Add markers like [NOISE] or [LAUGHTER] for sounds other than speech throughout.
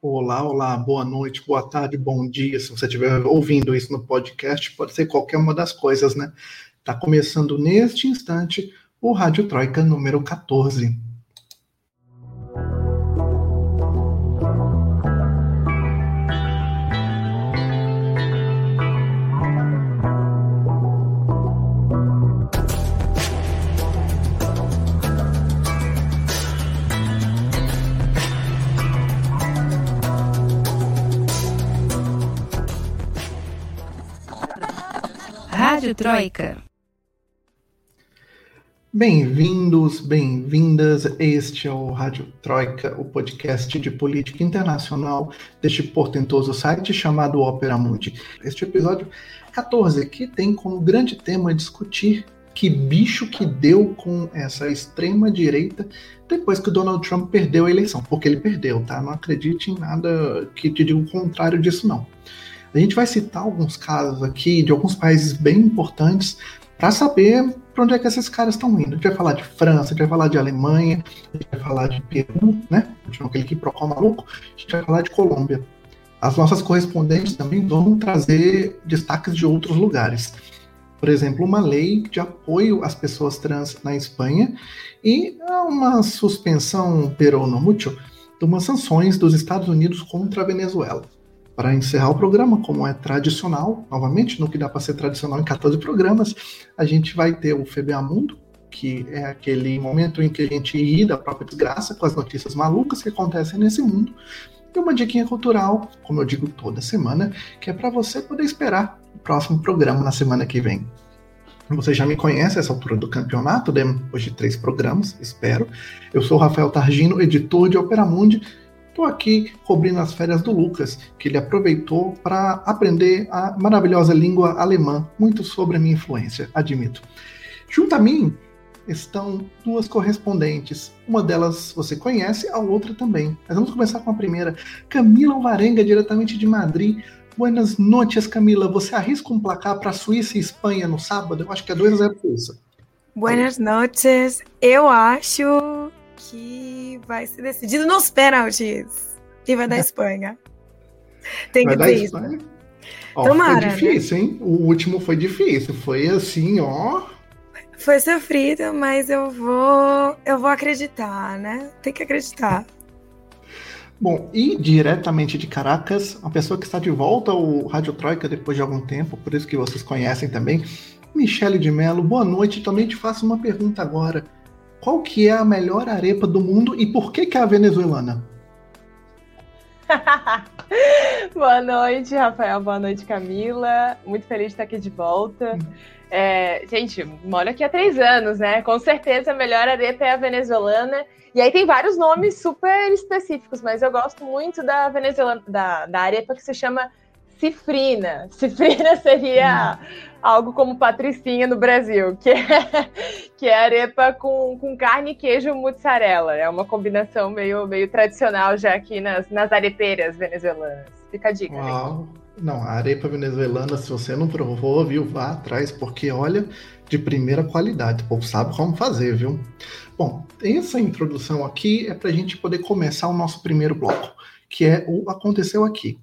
Olá, olá, boa noite, boa tarde, bom dia. Se você estiver ouvindo isso no podcast, pode ser qualquer uma das coisas, né? Está começando neste instante o Rádio Troika número 14. Troika. Bem-vindos, bem-vindas. Este é o Rádio Troika, o podcast de política internacional deste portentoso site chamado Opera Mundi. Este episódio 14 aqui tem como grande tema discutir que bicho que deu com essa extrema direita depois que o Donald Trump perdeu a eleição, porque ele perdeu, tá? Não acredite em nada que te diga o contrário disso não. A gente vai citar alguns casos aqui de alguns países bem importantes para saber para onde é que esses caras estão indo. A gente vai falar de França, a gente vai falar de Alemanha, a gente vai falar de Peru, né? Aquele que procó maluco, a gente vai falar de Colômbia. As nossas correspondentes também vão trazer destaques de outros lugares. Por exemplo, uma lei de apoio às pessoas trans na Espanha e uma suspensão, pero no mucho, de umas sanções dos Estados Unidos contra a Venezuela para encerrar o programa, como é tradicional, novamente, no que dá para ser tradicional em 14 programas, a gente vai ter o FBA Mundo, que é aquele momento em que a gente ri da própria desgraça com as notícias malucas que acontecem nesse mundo, e uma diquinha cultural, como eu digo toda semana, que é para você poder esperar o próximo programa na semana que vem. Você já me conhece essa altura do campeonato, depois de três programas, espero. Eu sou o Rafael Targino, editor de Opera Mundi, Estou aqui cobrindo as férias do Lucas, que ele aproveitou para aprender a maravilhosa língua alemã, muito sobre a minha influência, admito. Junto a mim estão duas correspondentes. Uma delas você conhece, a outra também. Mas vamos começar com a primeira. Camila Varenga, diretamente de Madrid. Buenas noites, Camila. Você arrisca um placar para Suíça e Espanha no sábado? Eu acho que é 2 a 0 Suíça. Buenas noites. Eu acho que vai ser decidido nos pênaltis. E vai dar [LAUGHS] Espanha. Tem vai que ter isso. Ó, Tomara, foi né? difícil, né? hein? O último foi difícil. Foi assim, ó. Foi sofrido, mas eu vou, eu vou acreditar, né? Tem que acreditar. Bom, e diretamente de Caracas, uma pessoa que está de volta ao Rádio Troika depois de algum tempo, por isso que vocês conhecem também, Michele de Mello. Boa noite, também te faço uma pergunta agora qual que é a melhor arepa do mundo e por que, que é a venezuelana? [LAUGHS] Boa noite, Rafael. Boa noite, Camila. Muito feliz de estar aqui de volta. Hum. É, gente, moro aqui há três anos, né? Com certeza a melhor arepa é a venezuelana. E aí tem vários nomes super específicos, mas eu gosto muito da venezuelana, da, da arepa que se chama cifrina. Cifrina [LAUGHS] seria algo como patricinha no Brasil, que é, que é arepa com, com carne e queijo mussarela. É uma combinação meio, meio tradicional já aqui nas, nas arepeiras venezuelanas. Fica a dica. Uau. Não, a arepa venezuelana, se você não provou, viu, vá atrás, porque olha, de primeira qualidade. O povo sabe como fazer, viu? Bom, essa introdução aqui é para a gente poder começar o nosso primeiro bloco, que é o Aconteceu Aqui.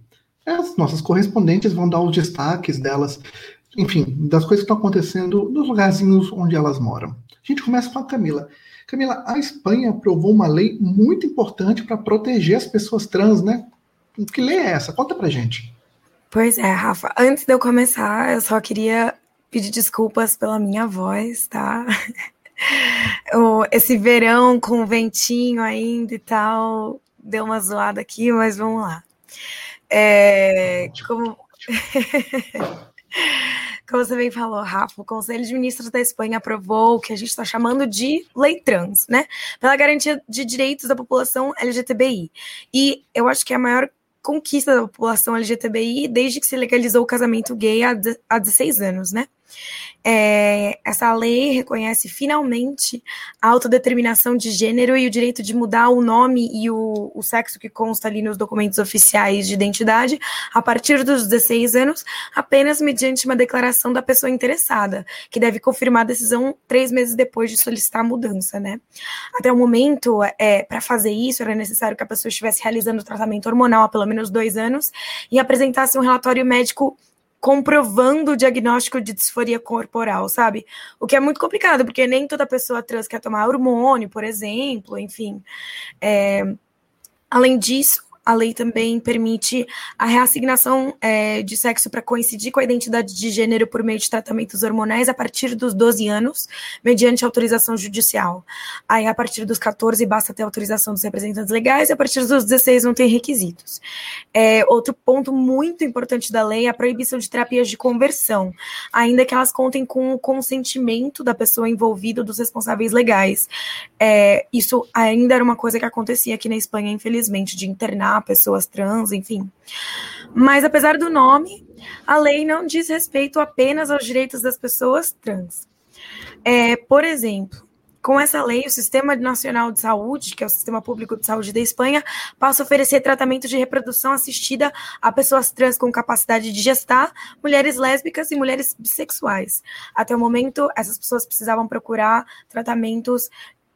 As nossas correspondentes vão dar os destaques delas, enfim, das coisas que estão acontecendo nos lugarzinhos onde elas moram. A gente começa com a Camila. Camila, a Espanha aprovou uma lei muito importante para proteger as pessoas trans, né? Que lei é essa? Conta pra gente. Pois é, Rafa. Antes de eu começar, eu só queria pedir desculpas pela minha voz, tá? [LAUGHS] Esse verão com ventinho ainda e tal, deu uma zoada aqui, mas vamos lá. É, como... [LAUGHS] como você bem falou, Rafa, o Conselho de Ministros da Espanha aprovou o que a gente está chamando de lei trans, né? Pela garantia de direitos da população LGTBI. E eu acho que é a maior conquista da população LGTBI desde que se legalizou o casamento gay há, há 16 anos, né? É, essa lei reconhece finalmente a autodeterminação de gênero e o direito de mudar o nome e o, o, sexo que consta ali nos documentos oficiais de identidade a partir dos 16 anos, apenas mediante uma declaração da pessoa interessada, que deve confirmar a decisão três meses depois de solicitar a mudança, né? Até o momento, é, para fazer isso, era necessário que a pessoa estivesse realizando o tratamento hormonal há pelo menos dois anos e apresentasse um relatório médico comprovando o diagnóstico de disforia corporal, sabe? O que é muito complicado, porque nem toda pessoa trans quer tomar hormônio, por exemplo, enfim. É, além disso, a lei também permite a reassignação é, de sexo para coincidir com a identidade de gênero por meio de tratamentos hormonais a partir dos 12 anos, mediante autorização judicial. Aí, a partir dos 14, basta ter autorização dos representantes legais, e a partir dos 16 não tem requisitos. É, outro ponto muito importante da lei é a proibição de terapias de conversão, ainda que elas contem com o consentimento da pessoa envolvida dos responsáveis legais. É, isso ainda era uma coisa que acontecia aqui na Espanha, infelizmente, de internar pessoas trans, enfim. Mas apesar do nome, a lei não diz respeito apenas aos direitos das pessoas trans. É, por exemplo, com essa lei, o Sistema Nacional de Saúde, que é o Sistema Público de Saúde da Espanha, passa a oferecer tratamento de reprodução assistida a pessoas trans com capacidade de gestar, mulheres lésbicas e mulheres bissexuais. Até o momento, essas pessoas precisavam procurar tratamentos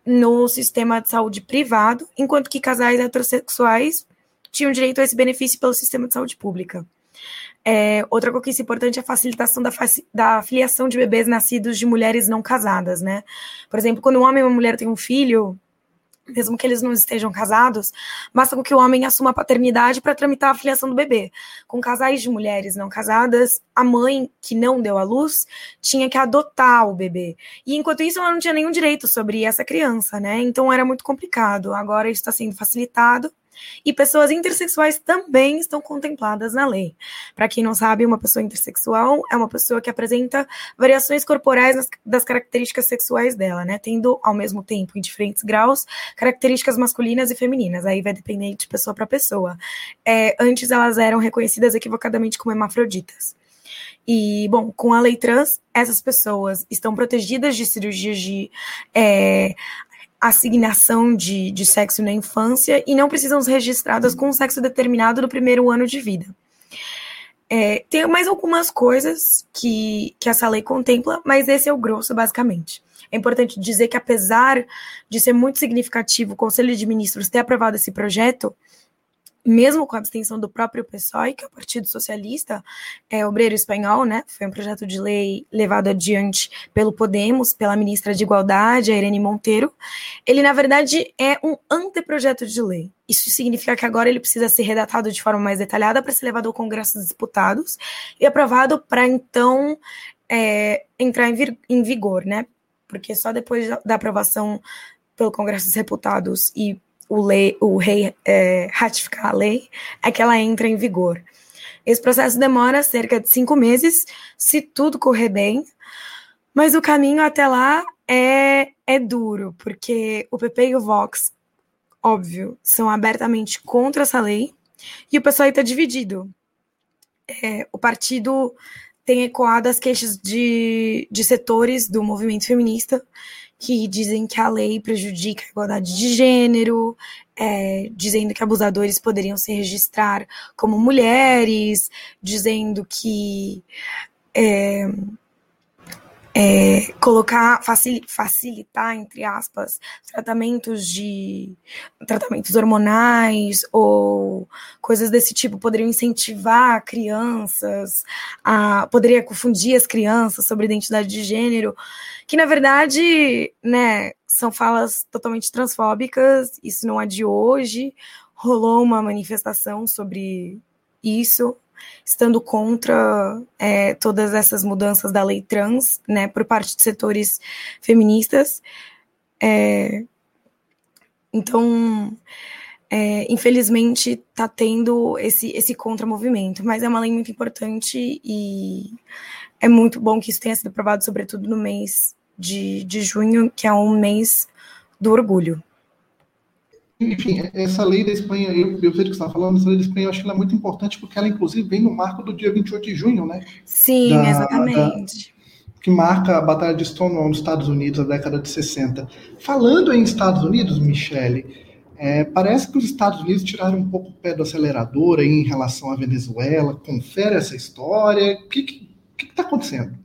no sistema de saúde privado, enquanto que casais heterossexuais tinham direito a esse benefício pelo sistema de saúde pública. É, outra conquista importante é a facilitação da, da filiação de bebês nascidos de mulheres não casadas, né? Por exemplo, quando um homem e uma mulher têm um filho, mesmo que eles não estejam casados, basta que o homem assuma a paternidade para tramitar a filiação do bebê. Com casais de mulheres não casadas, a mãe que não deu à luz tinha que adotar o bebê. E enquanto isso, ela não tinha nenhum direito sobre essa criança, né? Então era muito complicado. Agora isso está sendo facilitado e pessoas intersexuais também estão contempladas na lei. Para quem não sabe, uma pessoa intersexual é uma pessoa que apresenta variações corporais das, características sexuais dela, né? Tendo ao mesmo tempo, em diferentes graus, características masculinas e femininas. Aí vai depender de pessoa para pessoa. É, antes elas eram reconhecidas equivocadamente como hermafroditas. E, bom, com a lei trans, essas pessoas estão protegidas de cirurgias de é, assignação de, de sexo na infância e não precisam ser registradas com sexo determinado no primeiro ano de vida. É, tem mais algumas coisas que, que essa lei contempla, mas esse é o grosso, basicamente. É importante dizer que, apesar de ser muito significativo o Conselho de Ministros ter aprovado esse projeto, mesmo com a abstenção do próprio PSOE, que é o Partido Socialista é, Obreiro Espanhol, né? Foi um projeto de lei levado adiante pelo Podemos, pela ministra de Igualdade, a Irene Monteiro. Ele, na verdade, é um anteprojeto de lei. Isso significa que agora ele precisa ser redatado de forma mais detalhada para ser levado ao Congresso dos Deputados e aprovado para então é, entrar em, em vigor, né? Porque só depois da aprovação pelo Congresso dos Deputados e o, lei, o rei é, ratificar a lei, é que ela entra em vigor. Esse processo demora cerca de cinco meses, se tudo correr bem, mas o caminho até lá é, é duro, porque o PP e o Vox, óbvio, são abertamente contra essa lei, e o pessoal está dividido. É, o partido tem ecoado as queixas de, de setores do movimento feminista que dizem que a lei prejudica a igualdade de gênero, é, dizendo que abusadores poderiam se registrar como mulheres, dizendo que é, é, colocar, facilitar, entre aspas, tratamentos de tratamentos hormonais ou coisas desse tipo. Poderiam incentivar crianças, a, poderia confundir as crianças sobre identidade de gênero, que na verdade, né, são falas totalmente transfóbicas, isso não é de hoje, rolou uma manifestação sobre isso estando contra é, todas essas mudanças da lei trans, né, por parte de setores feministas. É, então, é, infelizmente, está tendo esse, esse contramovimento, mas é uma lei muito importante e é muito bom que isso tenha sido aprovado, sobretudo no mês de, de junho, que é um mês do orgulho. Enfim, essa lei da Espanha, eu, eu sei do que você está falando, essa lei da Espanha eu acho que ela é muito importante porque ela, inclusive, vem no marco do dia 28 de junho, né? Sim, da, exatamente. que marca a Batalha de Stonewall nos Estados Unidos, na década de 60. Falando em Estados Unidos, Michele, é, parece que os Estados Unidos tiraram um pouco o pé do acelerador em relação à Venezuela. Confere essa história. O que está acontecendo?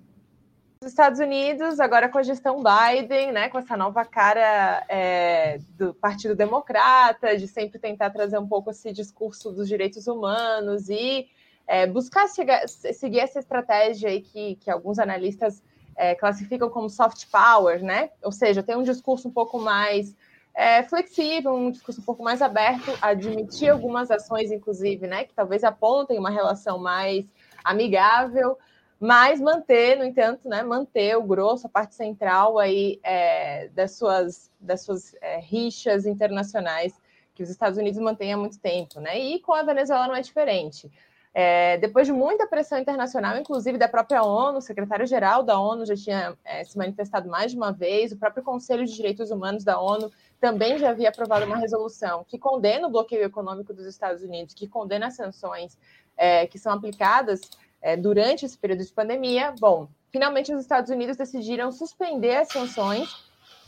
Os Estados Unidos, agora com a gestão Biden, né, com essa nova cara é, do Partido Democrata, de sempre tentar trazer um pouco esse discurso dos direitos humanos e é, buscar chegar, seguir essa estratégia aí que, que alguns analistas é, classificam como soft power, né? Ou seja, tem um discurso um pouco mais é, flexível, um discurso um pouco mais aberto, admitir algumas ações, inclusive, né, que talvez apontem uma relação mais amigável, mas manter, no entanto, né, manter o grosso, a parte central aí é, das suas, das suas é, rixas internacionais que os Estados Unidos mantêm há muito tempo, né? E com a Venezuela não é diferente. É, depois de muita pressão internacional, inclusive da própria ONU, o secretário-geral da ONU já tinha é, se manifestado mais de uma vez, o próprio Conselho de Direitos Humanos da ONU também já havia aprovado uma resolução que condena o bloqueio econômico dos Estados Unidos, que condena as sanções é, que são aplicadas é, durante esse período de pandemia. Bom, finalmente os Estados Unidos decidiram suspender as sanções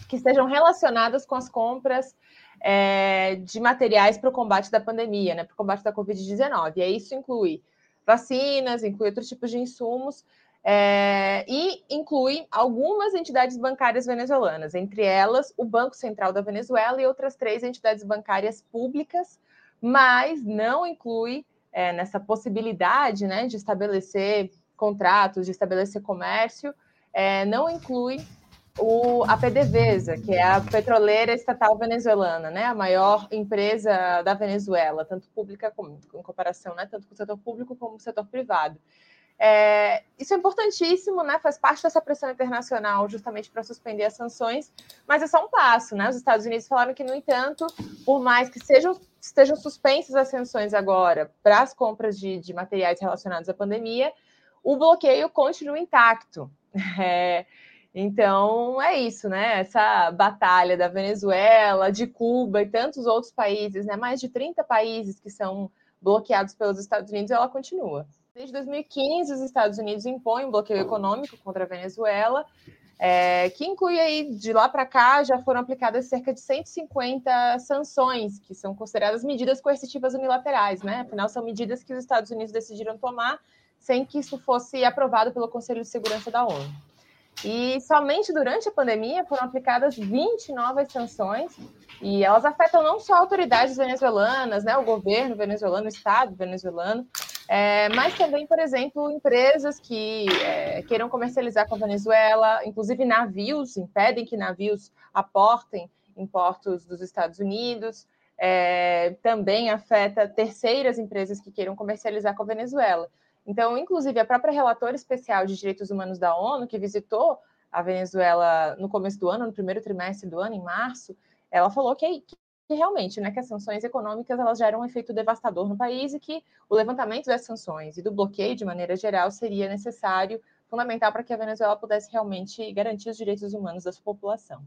que estejam relacionadas com as compras é, de materiais para o combate da pandemia, né, para o combate da Covid-19. E isso inclui vacinas, inclui outros tipos de insumos, é, e inclui algumas entidades bancárias venezuelanas, entre elas o Banco Central da Venezuela e outras três entidades bancárias públicas, mas não inclui é, nessa possibilidade né, de estabelecer contratos, de estabelecer comércio, é, não inclui o, a PDVSA, que é a petroleira estatal venezuelana, né, a maior empresa da Venezuela, tanto pública como em comparação, né, tanto com o setor público como com o setor privado. É, isso é importantíssimo, né? Faz parte dessa pressão internacional justamente para suspender as sanções, mas é só um passo, né? Os Estados Unidos falaram que, no entanto, por mais que sejam, estejam suspensas as sanções agora para as compras de, de materiais relacionados à pandemia, o bloqueio continua intacto. [LAUGHS] É, então é isso, né? Essa batalha da Venezuela, de Cuba e tantos outros países, né? Mais de 30 países que são bloqueados pelos Estados Unidos, ela continua. Desde 2015, os Estados Unidos impõem um bloqueio econômico contra a Venezuela, é, que inclui aí, de lá para cá, já foram aplicadas cerca de 150 sanções, que são consideradas medidas coercitivas unilaterais, né? Afinal, são medidas que os Estados Unidos decidiram tomar sem que isso fosse aprovado pelo Conselho de Segurança da ONU. E somente durante a pandemia foram aplicadas 20 novas sanções, e elas afetam não só autoridades venezuelanas, né, o governo venezuelano, o Estado venezuelano, é, mas também, por exemplo, empresas que é, queiram comercializar com a Venezuela, inclusive navios, impedem que navios aportem em portos dos Estados Unidos. É, também afeta terceiras empresas que queiram comercializar com a Venezuela. Então, inclusive, a própria relatora especial de direitos humanos da ONU, que visitou a Venezuela no começo do ano, no primeiro trimestre do ano, em março, ela falou que, que realmente, né, que as sanções econômicas elas geram um efeito devastador no país e que o levantamento das sanções e do bloqueio, de maneira geral, seria necessário, fundamental para que a Venezuela pudesse realmente garantir os direitos humanos da sua população.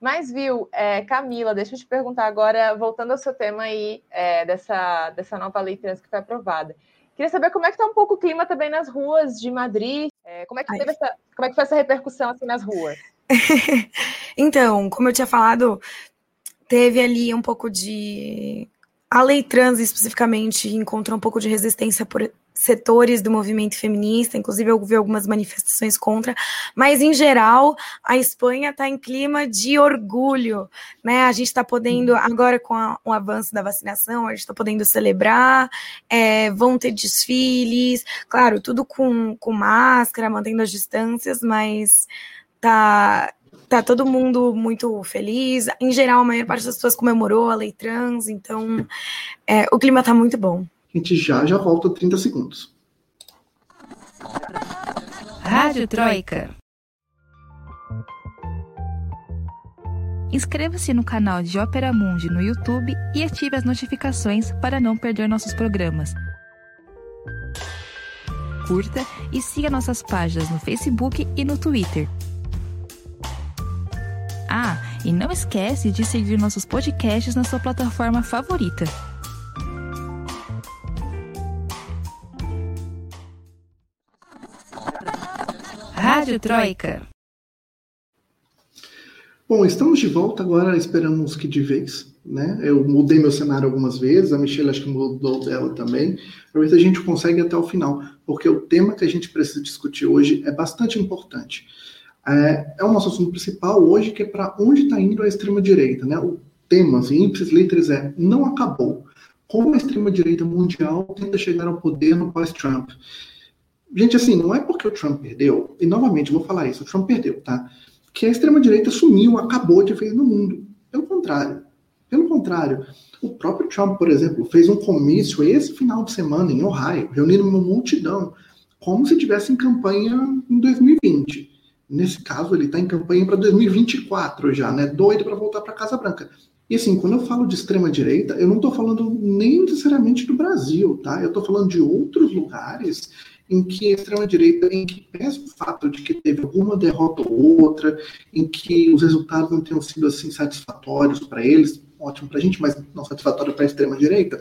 Mas, viu, é, Camila, deixa eu te perguntar agora, voltando ao seu tema aí, é, dessa, dessa nova lei trans que foi aprovada. Queria saber como é que está um pouco o clima também nas ruas de Madrid. É, como, é que teve essa, como é que foi essa repercussão assim, nas ruas? [LAUGHS] então, como eu tinha falado, teve ali um pouco de. A lei trans, especificamente, encontrou um pouco de resistência por setores do movimento feminista, inclusive eu vi algumas manifestações contra, mas em geral a Espanha está em clima de orgulho, né? A gente está podendo, agora com a, o avanço da vacinação, a gente está podendo celebrar, é, vão ter desfiles, claro, tudo com, com máscara, mantendo as distâncias, mas tá tá todo mundo muito feliz. Em geral, a maior parte das pessoas comemorou a lei trans, então é, o clima tá muito bom. A gente já já volta 30 segundos. Rádio Troika. Inscreva-se no canal de Ópera Mundi no YouTube e ative as notificações para não perder nossos programas. Curta e siga nossas páginas no Facebook e no Twitter. E não esquece de seguir nossos podcasts na sua plataforma favorita. Rádio Troika. Bom, estamos de volta agora, esperamos que de vez, né? Eu mudei meu cenário algumas vezes, a Michelle acho que mudou dela também, se a gente consegue até o final, porque o tema que a gente precisa discutir hoje é bastante importante. É, é o nosso assunto principal hoje, que é para onde está indo a extrema-direita, né? O tema, assim, ipsis literis é, não acabou. Como a extrema-direita mundial tenta chegar ao poder no pós-Trump? Gente, assim, não é porque o Trump perdeu, e novamente vou falar isso, o Trump perdeu, tá? Que a extrema-direita sumiu, acabou de vez no mundo. Pelo contrário. Pelo contrário, o próprio Trump, por exemplo, fez um comício esse final de semana em Ohio, reunindo uma multidão, como se tivesse em campanha em 2020. Nesse caso, ele está em campanha para 2024 já, né? Doido para voltar para a Casa Branca. E assim, quando eu falo de extrema-direita, eu não estou falando nem necessariamente do Brasil, tá? Eu estou falando de outros lugares em que a extrema-direita, em que pesa o fato de que teve alguma derrota ou outra, em que os resultados não tenham sido assim satisfatórios para eles, ótimo para a gente, mas não satisfatório para a extrema-direita,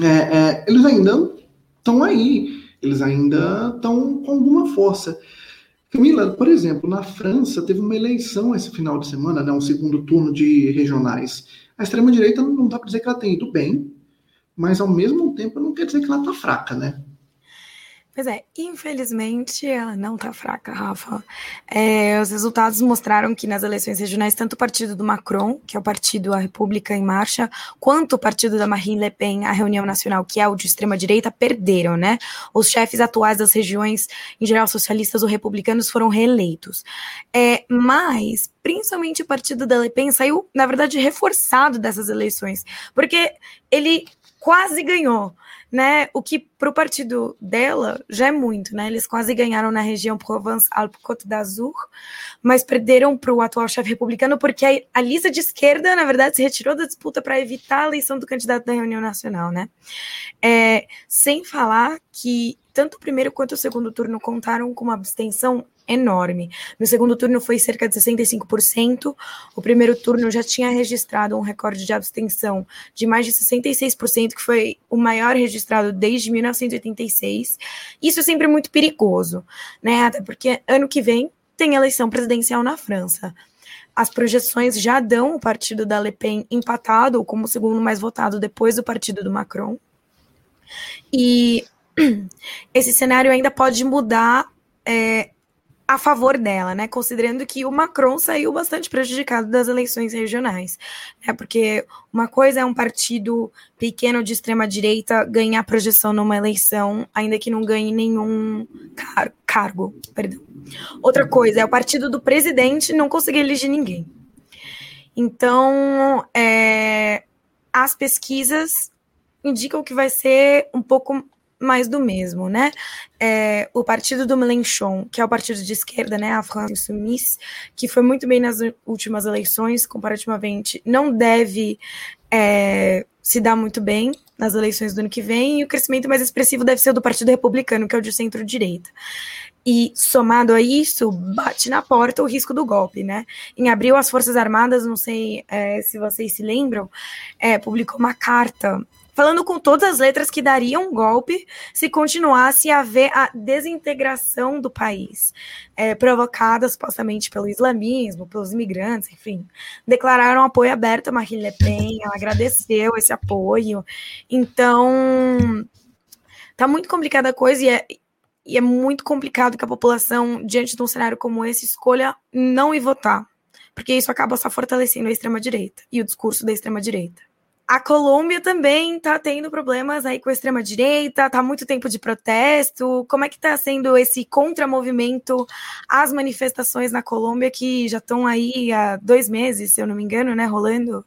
é, é, eles ainda estão aí, eles ainda estão com alguma força. Camila, por exemplo, na França teve uma eleição esse final de semana, né, um segundo turno de regionais. A extrema-direita não dá para dizer que ela tem ido bem, mas ao mesmo tempo não quer dizer que ela está fraca, né? Pois é, infelizmente ela não tá fraca, Rafa. É, os resultados mostraram que nas eleições regionais, tanto o partido do Macron, que é o partido A República em Marcha, quanto o partido da Marine Le Pen, a Reunião Nacional, que é o de extrema-direita, perderam, né? Os chefes atuais das regiões, em geral socialistas ou republicanos, foram reeleitos. É, mas, principalmente o partido da Le Pen saiu, na verdade, reforçado dessas eleições, porque ele quase ganhou né? O que para o partido dela já é muito, né? Eles quase ganharam na região Provence-Alpes-Côte d'Azur, mas perderam para o atual chefe republicano porque a, a lista de esquerda, na verdade, se retirou da disputa para evitar a eleição do candidato da reunião nacional, né? É, sem falar que tanto o primeiro quanto o segundo turno contaram com uma abstenção enorme. No segundo turno foi cerca de 65%. O primeiro turno já tinha registrado um recorde de abstenção de mais de 66%, que foi o maior registrado desde 1986. Isso é sempre muito perigoso, né? Até porque ano que vem tem eleição presidencial na França. As projeções já dão o partido da Le Pen empatado como o segundo mais votado depois do partido do Macron. E [CLEARS THROAT] esse cenário ainda pode mudar é, a favor dela, né? Considerando que o Macron saiu bastante prejudicado das eleições regionais, né? Porque uma coisa é um partido pequeno de extrema direita ganhar projeção numa eleição, ainda que não ganhe nenhum car cargo, perdão. Outra coisa é o partido do presidente não conseguir eleger ninguém. Então, é, as pesquisas indicam que vai ser um pouco mais do mesmo, né? É, o partido do Mélenchon, que é o partido de esquerda, né, a France Insoumise, que foi muito bem nas últimas eleições, comparativamente, não deve é, se dar muito bem nas eleições do ano que vem, e o crescimento mais expressivo deve ser do Partido Republicano, que é o de centro-direita. E somado a isso, bate na porta o risco do golpe, né? Em abril, as Forças Armadas, não sei é, se vocês se lembram, é, publicou uma carta falando com todas as letras que daria um golpe se continuasse a haver a desintegração do país, é, provocada supostamente pelo islamismo, pelos imigrantes, enfim. Declararam apoio aberto a Marine Le Pen, ela agradeceu esse apoio. Então, tá muito complicada a coisa e é, e é muito complicado que a população, diante de um cenário como esse, escolha não ir votar, porque isso acaba só fortalecendo a extrema-direita e o discurso da extrema-direita. A Colômbia também está tendo problemas aí com a extrema-direita, está muito tempo de protesto. Como é que está sendo esse contramovimento às manifestações na Colômbia que já estão aí há dois meses, se eu não me engano, né, rolando?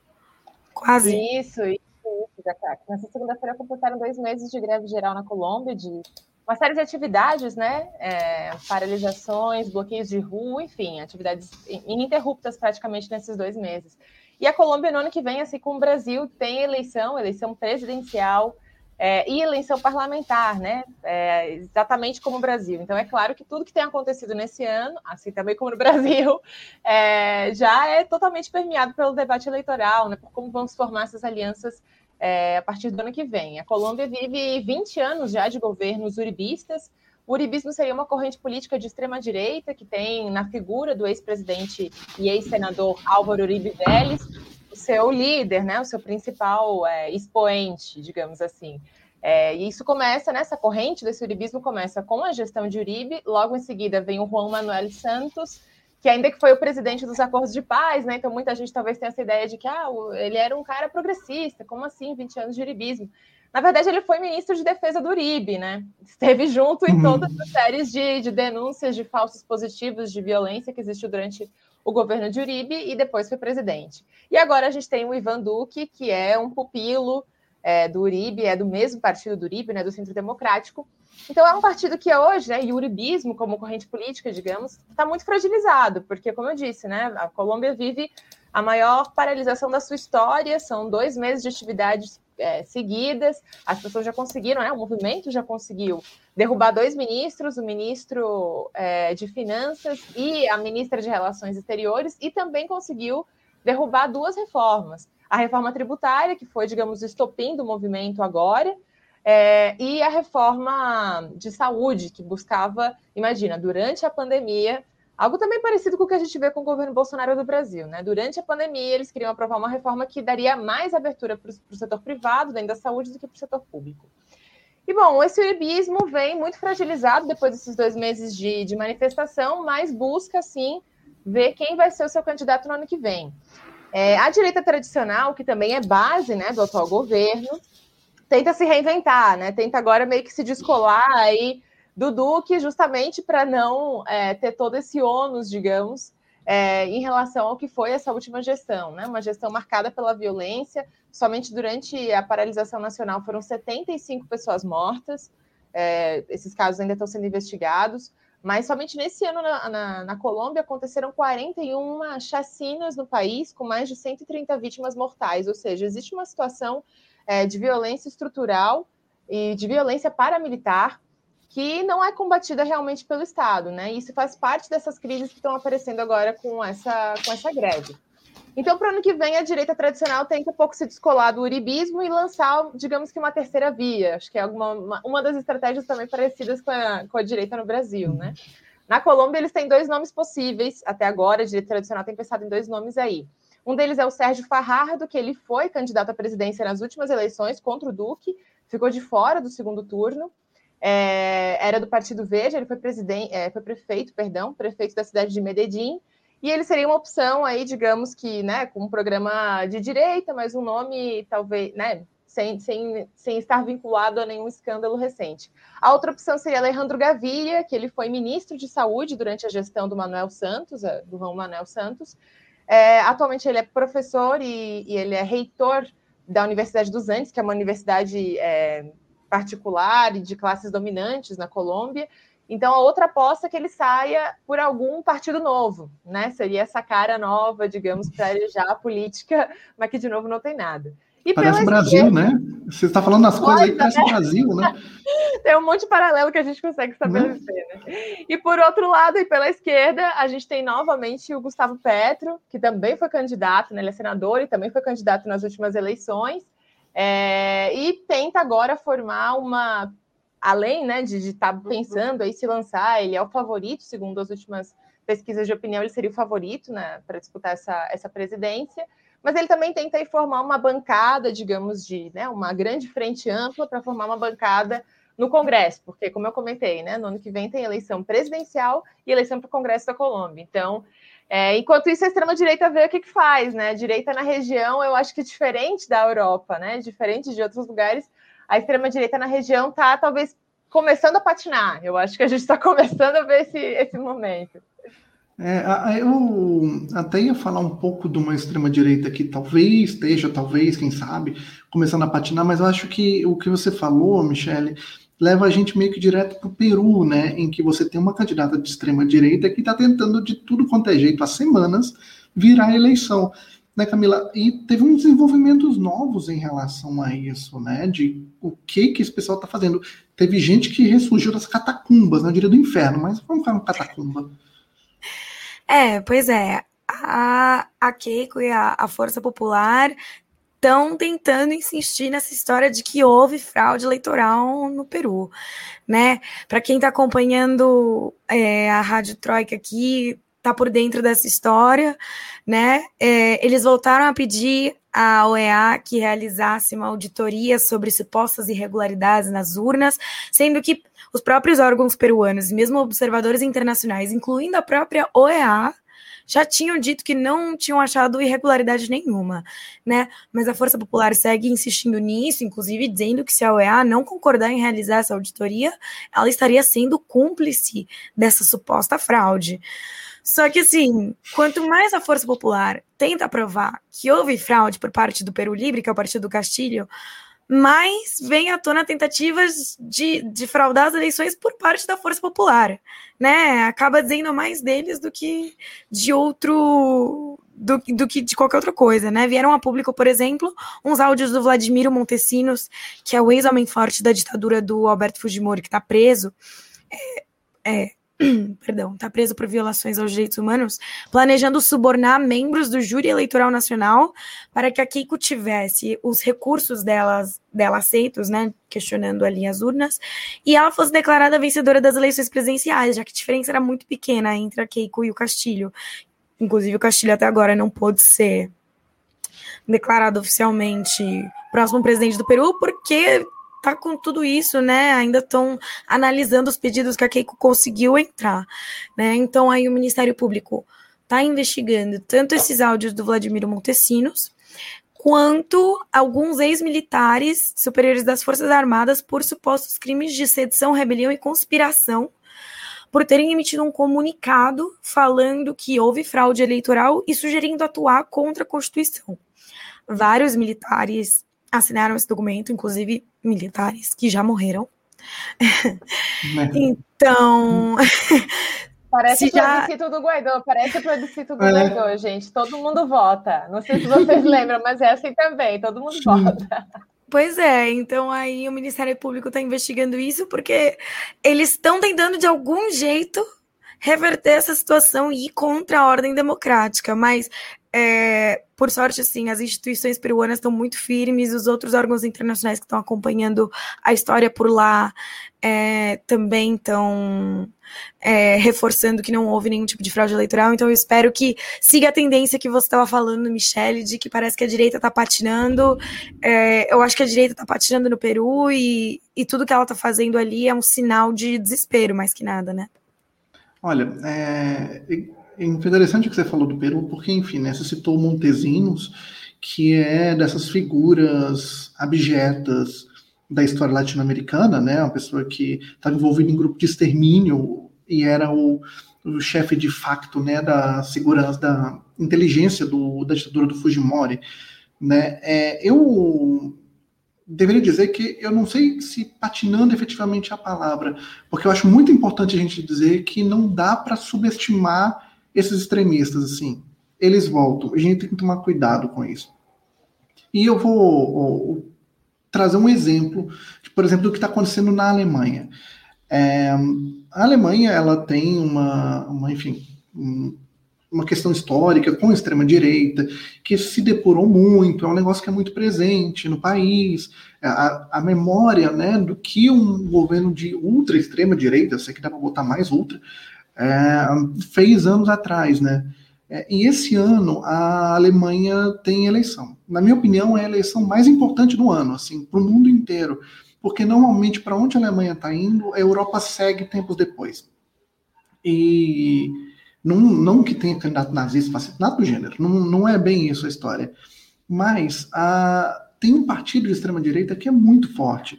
Quase. Isso, isso, isso. Nessa segunda-feira completaram dois meses de greve geral na Colômbia, de uma série de atividades, né? É, paralisações, bloqueios de rua, enfim, atividades ininterruptas praticamente nesses dois meses. E a Colômbia, no ano que vem, assim como o Brasil, tem eleição, eleição presidencial é, e eleição parlamentar, né? É, exatamente como o Brasil. Então, é claro que tudo que tem acontecido nesse ano, assim também como no [LAUGHS] Brasil, é, já é totalmente permeado pelo debate eleitoral, né? Por como vão se formar essas alianças é, a partir do ano que vem. A Colômbia vive 20 anos já de governos uribistas, O uribismo seria uma corrente política de extrema-direita que tem na figura do ex-presidente e ex-senador Álvaro Uribe Vélez o seu líder, né, o seu principal é, expoente, digamos assim. É, e isso começa, nessa corrente desse uribismo começa com a gestão de Uribe, logo em seguida vem o Juan Manuel Santos, que ainda que foi o presidente dos acordos de paz, né? Então muita gente talvez tenha essa ideia de que ah, ele era um cara progressista, como assim, 20 anos de uribismo? Na verdade, ele foi ministro de defesa do Uribe, né? Esteve junto em uhum. todas as séries de, de denúncias de falsos positivos de violência que existiu durante o governo de Uribe e depois foi presidente. E agora a gente tem o Ivan Duque, que é um pupilo é, do Uribe, é do mesmo partido do Uribe, né, do Centro Democrático. Então é um partido que hoje, né, e o uribismo como corrente política, digamos, está muito fragilizado, porque, como eu disse, né, a Colômbia vive a maior paralisação da sua história, são dois meses de atividades é, seguidas, as pessoas já conseguiram, né, o movimento já conseguiu derrubar dois ministros, o ministro é, de Finanças e a ministra de Relações Exteriores, e também conseguiu derrubar duas reformas. A reforma tributária, que foi, digamos, o movimento agora, é, e a reforma de saúde, que buscava, imagina, durante a pandemia, algo também parecido com o que a gente vê com o governo Bolsonaro do Brasil, né? Durante a pandemia, eles queriam aprovar uma reforma que daria mais abertura para o setor privado, dentro da saúde, do que para o setor público. E, bom, esse uribismo vem muito fragilizado depois desses dois meses de, de manifestação, mas busca, sim, ver quem vai ser o seu candidato no ano que vem. É, a direita tradicional, que também é base né, do atual governo, tenta se reinventar, né? Tenta agora meio que se descolar aí do Duque, justamente para não é, ter todo esse ônus, digamos, é, em relação ao que foi essa última gestão, né? Uma gestão marcada pela violência. Somente durante a paralisação nacional foram 75 pessoas mortas. É, esses casos ainda estão sendo investigados. Mas somente nesse ano na, na, na, Colômbia aconteceram 41 chacinas no país, com mais de 130 vítimas mortais. Ou seja, existe uma situação é, de violência estrutural e de violência paramilitar que não é combatida realmente pelo Estado, né? Isso faz parte dessas crises que estão aparecendo agora com essa, com essa greve. Então, para o ano que vem, a direita tradicional tenta um pouco se descolar do uribismo e lançar, digamos que, uma terceira via. Acho que é alguma, uma, uma das estratégias também parecidas com a, com a direita no Brasil, né? Na Colômbia, eles têm dois nomes possíveis. Até agora, a direita tradicional tem pensado em dois nomes aí. Um deles é o Sérgio Farrardo, que ele foi candidato à presidência nas últimas eleições contra o Duque, ficou de fora do segundo turno. É, era do Partido Verde, ele foi, presidente, é, foi prefeito, perdão, prefeito da cidade de Medellín, e ele seria uma opção aí, digamos que, né, com um programa de direita, mas um nome talvez, né, sem, sem, sem estar vinculado a nenhum escândalo recente. A outra opção seria Alejandro Gaviria, que ele foi ministro de saúde durante a gestão do Manuel Santos, eh, do João Manuel Santos. É, atualmente ele é professor e, e, ele é reitor da Universidade dos Andes, que é uma universidade é, particular e de classes dominantes na Colômbia. Então, a outra aposta é que ele saia por algum partido novo, né? Seria essa cara nova, digamos, para arejar a política, mas que de novo não tem nada. E parece Brasil, né? Você está falando as coisas aí que parece né? Brasil, né? [LAUGHS] Tem um monte de paralelo que a gente consegue estabelecer, né? né? E por outro lado, e pela esquerda, a gente tem novamente o Gustavo Petro, que também foi candidato, né? Ele é senador e também foi candidato nas últimas eleições. É, e tenta agora formar uma além né, de estar tá uhum. pensando aí se lançar, ele é o favorito, segundo as últimas pesquisas de opinião, ele seria o favorito né, para disputar essa, essa presidência, mas ele também tenta aí formar uma bancada, digamos, de né, uma grande frente ampla para formar uma bancada no Congresso, porque, como eu comentei, né, no ano que vem tem eleição presidencial e eleição para o Congresso da Colômbia. Então, é, enquanto isso, a extrema-direita vê o que, que faz, né? A direita na região, eu acho que diferente da Europa, né? Diferente de outros lugares, a extrema-direita na região está talvez começando a patinar. Eu acho que a gente está começando a ver esse, esse momento. É, eu até ia falar um pouco de uma extrema-direita que talvez esteja, talvez, quem sabe, começando a patinar, mas eu acho que o que você falou, Michele, leva a gente meio que direto para o Peru, né? Em que você tem uma candidata de extrema-direita que está tentando de tudo quanto é jeito há semanas virar a eleição né, Camila? E teve uns desenvolvimentos novos em relação a isso, né? De o que que esse pessoal está fazendo. Teve gente que ressurgiu das catacumbas, não né, diria do inferno, mas vamos falar catacumba. É, pois é. A, a Keiko e a, a Força Popular estão tentando insistir nessa história de que houve fraude eleitoral no Peru, né? Para quem está acompanhando é, a Rádio Troika aqui, tá por dentro dessa história, né? É, eles voltaram a pedir à OEA que realizasse uma auditoria sobre supostas irregularidades nas urnas, sendo que os próprios órgãos peruanos mesmo observadores internacionais, incluindo a própria OEA, já tinham dito que não tinham achado irregularidade nenhuma, né? Mas a Força Popular segue insistindo nisso, inclusive dizendo que se a OEA não concordar em realizar essa auditoria, ela estaria sendo cúmplice dessa suposta fraude. Só que, assim, quanto mais a Força Popular tenta provar que houve fraude por parte do Peru Livre, que é o partido do Castilho, mais vem à tona tentativas de, de fraudar as eleições por parte da Força Popular, né? Acaba dizendo mais deles do que de outro do, do, que de qualquer outra coisa, né? Vieram a público, por exemplo, uns áudios do Vladimiro Montesinos, que é o ex-homem forte da ditadura do Alberto Fujimori, que está preso. É, é, [CLEARS THROAT] perdão, está preso por violações aos direitos humanos, planejando subornar membros do júri eleitoral nacional para que a Keiko tivesse os recursos delas, dela aceitos, né, questionando ali as urnas, e ela fosse declarada vencedora das eleições presidenciais, já que a diferença era muito pequena entre a Keiko e o Castilho. Inclusive, o Castilho até agora não pôde ser declarado oficialmente próximo presidente do Peru, porque tá com tudo isso, né? Ainda estão analisando os pedidos que a Keiko conseguiu entrar, né? Então aí o Ministério Público está investigando tanto esses áudios do Vladimiro Montesinos quanto alguns ex-militares superiores das Forças Armadas por supostos crimes de sedição, rebelião e conspiração, por terem emitido um comunicado falando que houve fraude eleitoral e sugerindo atuar contra a Constituição. Vários militares assinaram esse documento, inclusive militares que já morreram. [LAUGHS] Então. Parece o já... plebiscito do Guaidó, parece o plebiscito do é. Guaidó, gente. Todo mundo vota. Não sei se vocês [LAUGHS] lembram, mas é assim também, todo mundo vota. Pois é, então aí o Ministério Público está investigando isso porque eles estão tentando de algum jeito reverter essa situação e ir contra a ordem democrática, mas é, por sorte, assim, as instituições peruanas estão muito firmes, os outros órgãos internacionais que estão acompanhando a história por lá é, também estão é, reforçando que não houve nenhum tipo de fraude eleitoral. Então, eu espero que siga a tendência que você estava falando, Michele, de que parece que a direita está patinando. É, eu acho que a direita está patinando no Peru e, e tudo que ela está fazendo ali é um sinal de desespero, mais que nada, né? Olha, é, é interessante o que você falou do Peru, porque, enfim, né, você citou Montesinos, que é dessas figuras abjetas da história latino-americana, né, uma pessoa que estava envolvida em grupo de extermínio e era o, o chefe de facto né, da segurança, da inteligência do, da ditadura do Fujimori. Né, é, eu deveria dizer que eu não sei se patinando efetivamente a palavra, porque eu acho muito importante a gente dizer que não dá para subestimar esses extremistas, assim, eles voltam. A gente tem que tomar cuidado com isso. E eu vou trazer um exemplo, de, por exemplo, do que está acontecendo na Alemanha. É, a Alemanha, ela tem uma, uma enfim, uma questão histórica com a extrema-direita, que se depurou muito, é um negócio que é muito presente no país. A, a memória né, do que um governo de ultra-extrema-direita, sei que dá para botar mais ultra, é, fez anos atrás, né? É, e esse ano a Alemanha tem eleição. Na minha opinião, é a eleição mais importante do ano, assim, para o mundo inteiro, porque normalmente para onde a Alemanha está indo, a Europa segue tempos depois. E não, não que tenha candidato nazista, nada do gênero, não, não é bem isso a história. Mas a, tem um partido de extrema-direita que é muito forte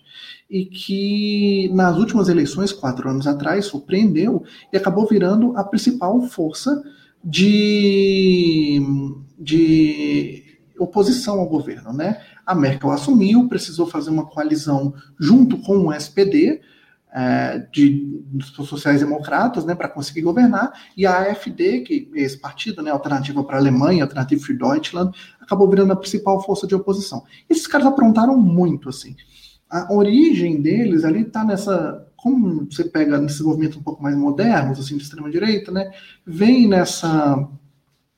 e que nas últimas eleições, quatro anos atrás, surpreendeu e acabou virando a principal força de, de oposição ao governo. Né? A Merkel assumiu, precisou fazer uma coalizão junto com o SPD, é, de, dos sociais-democratas, né, para conseguir governar, e a AfD, que é esse partido, né, Alternativa para a Alemanha, Alternativa für Deutschland, acabou virando a principal força de oposição. Esses caras aprontaram muito, assim a origem deles ali está nessa. Como você pega nesses movimentos um pouco mais modernos, assim, de extrema-direita, né? Vem nessa,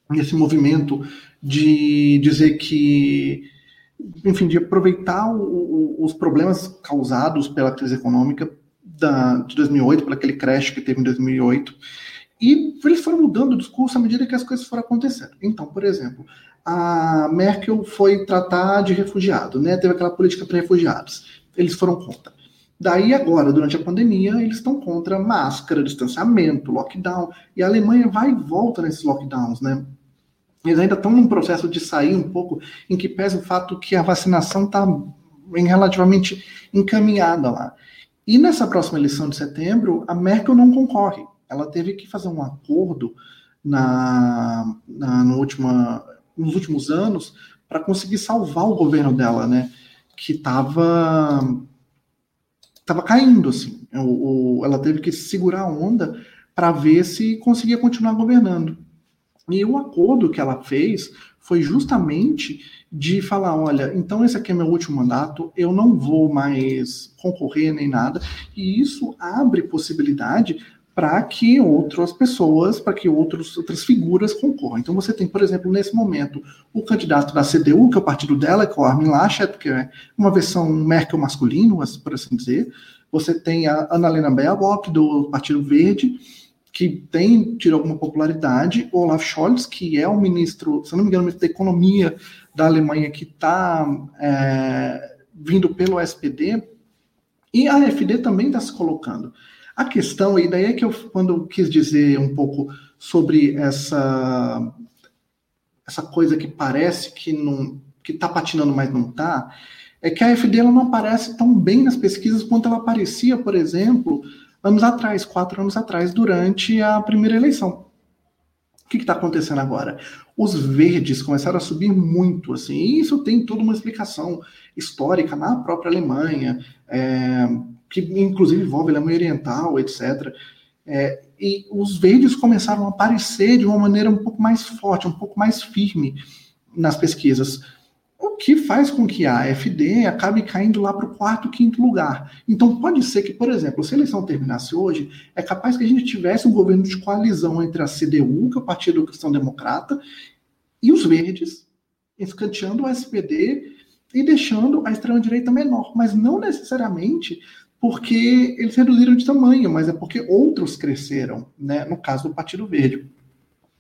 nesse movimento de dizer que enfim, de aproveitar o, o, os problemas causados pela crise econômica da, de 2008, por aquele crash que teve em 2008, e eles foram mudando o discurso à medida que as coisas foram acontecendo. Então, por exemplo, a Merkel foi tratar de refugiado, né? Teve aquela política para refugiados. Eles foram contra. Daí agora, durante a pandemia, eles estão contra máscara, distanciamento, lockdown. E a Alemanha vai e volta nesses lockdowns, né? Eles ainda estão num processo de sair um pouco, em que pesa o fato que a vacinação está relativamente encaminhada lá. E nessa próxima eleição de setembro, a Merkel não concorre. Ela teve que fazer um acordo na, na no última, nos últimos anos para conseguir salvar o governo dela, né? Que estava tava caindo, assim. O, o, ela teve que segurar a onda para ver se conseguia continuar governando. E o acordo que ela fez foi justamente de falar: olha, então esse aqui é meu último mandato, eu não vou mais concorrer nem nada, e isso abre possibilidade para que outras pessoas, para que outros, outras figuras concorram. Então você tem, por exemplo, nesse momento, o candidato da CDU, que é o partido dela, que é o Armin Laschet, que é uma versão Merkel masculino, por assim dizer. Você tem a Annalena Baerbock, do Partido Verde, que tem tido alguma popularidade, o Olaf Scholz, que é o ministro, se não me engano, ministro da Economia da Alemanha, que está é, vindo pelo SPD, e a AfD também está se colocando. A questão, e daí é que eu, quando eu quis dizer um pouco sobre essa, essa coisa que parece que não que está patinando, mas não está, é que a AfD ela não aparece tão bem nas pesquisas quanto ela aparecia, por exemplo, anos atrás, quatro anos atrás, durante a primeira eleição. O que está acontecendo agora? Os verdes começaram a subir muito, assim, e isso tem toda uma explicação histórica na própria Alemanha, é, que inclusive envolve a Alemanha Oriental, etc. É, e os verdes começaram a aparecer de uma maneira um pouco mais forte, um pouco mais firme nas pesquisas o que faz com que a AfD acabe caindo lá para o quarto, quinto lugar. Então pode ser que, por exemplo, se a eleição terminasse hoje, é capaz que a gente tivesse um governo de coalizão entre a CDU, que é o Partido Cristão Democrata, e os verdes, escanteando o SPD e deixando a extrema-direita menor, mas não necessariamente porque eles reduziram de tamanho, mas é porque outros cresceram, né? no caso do Partido Verde.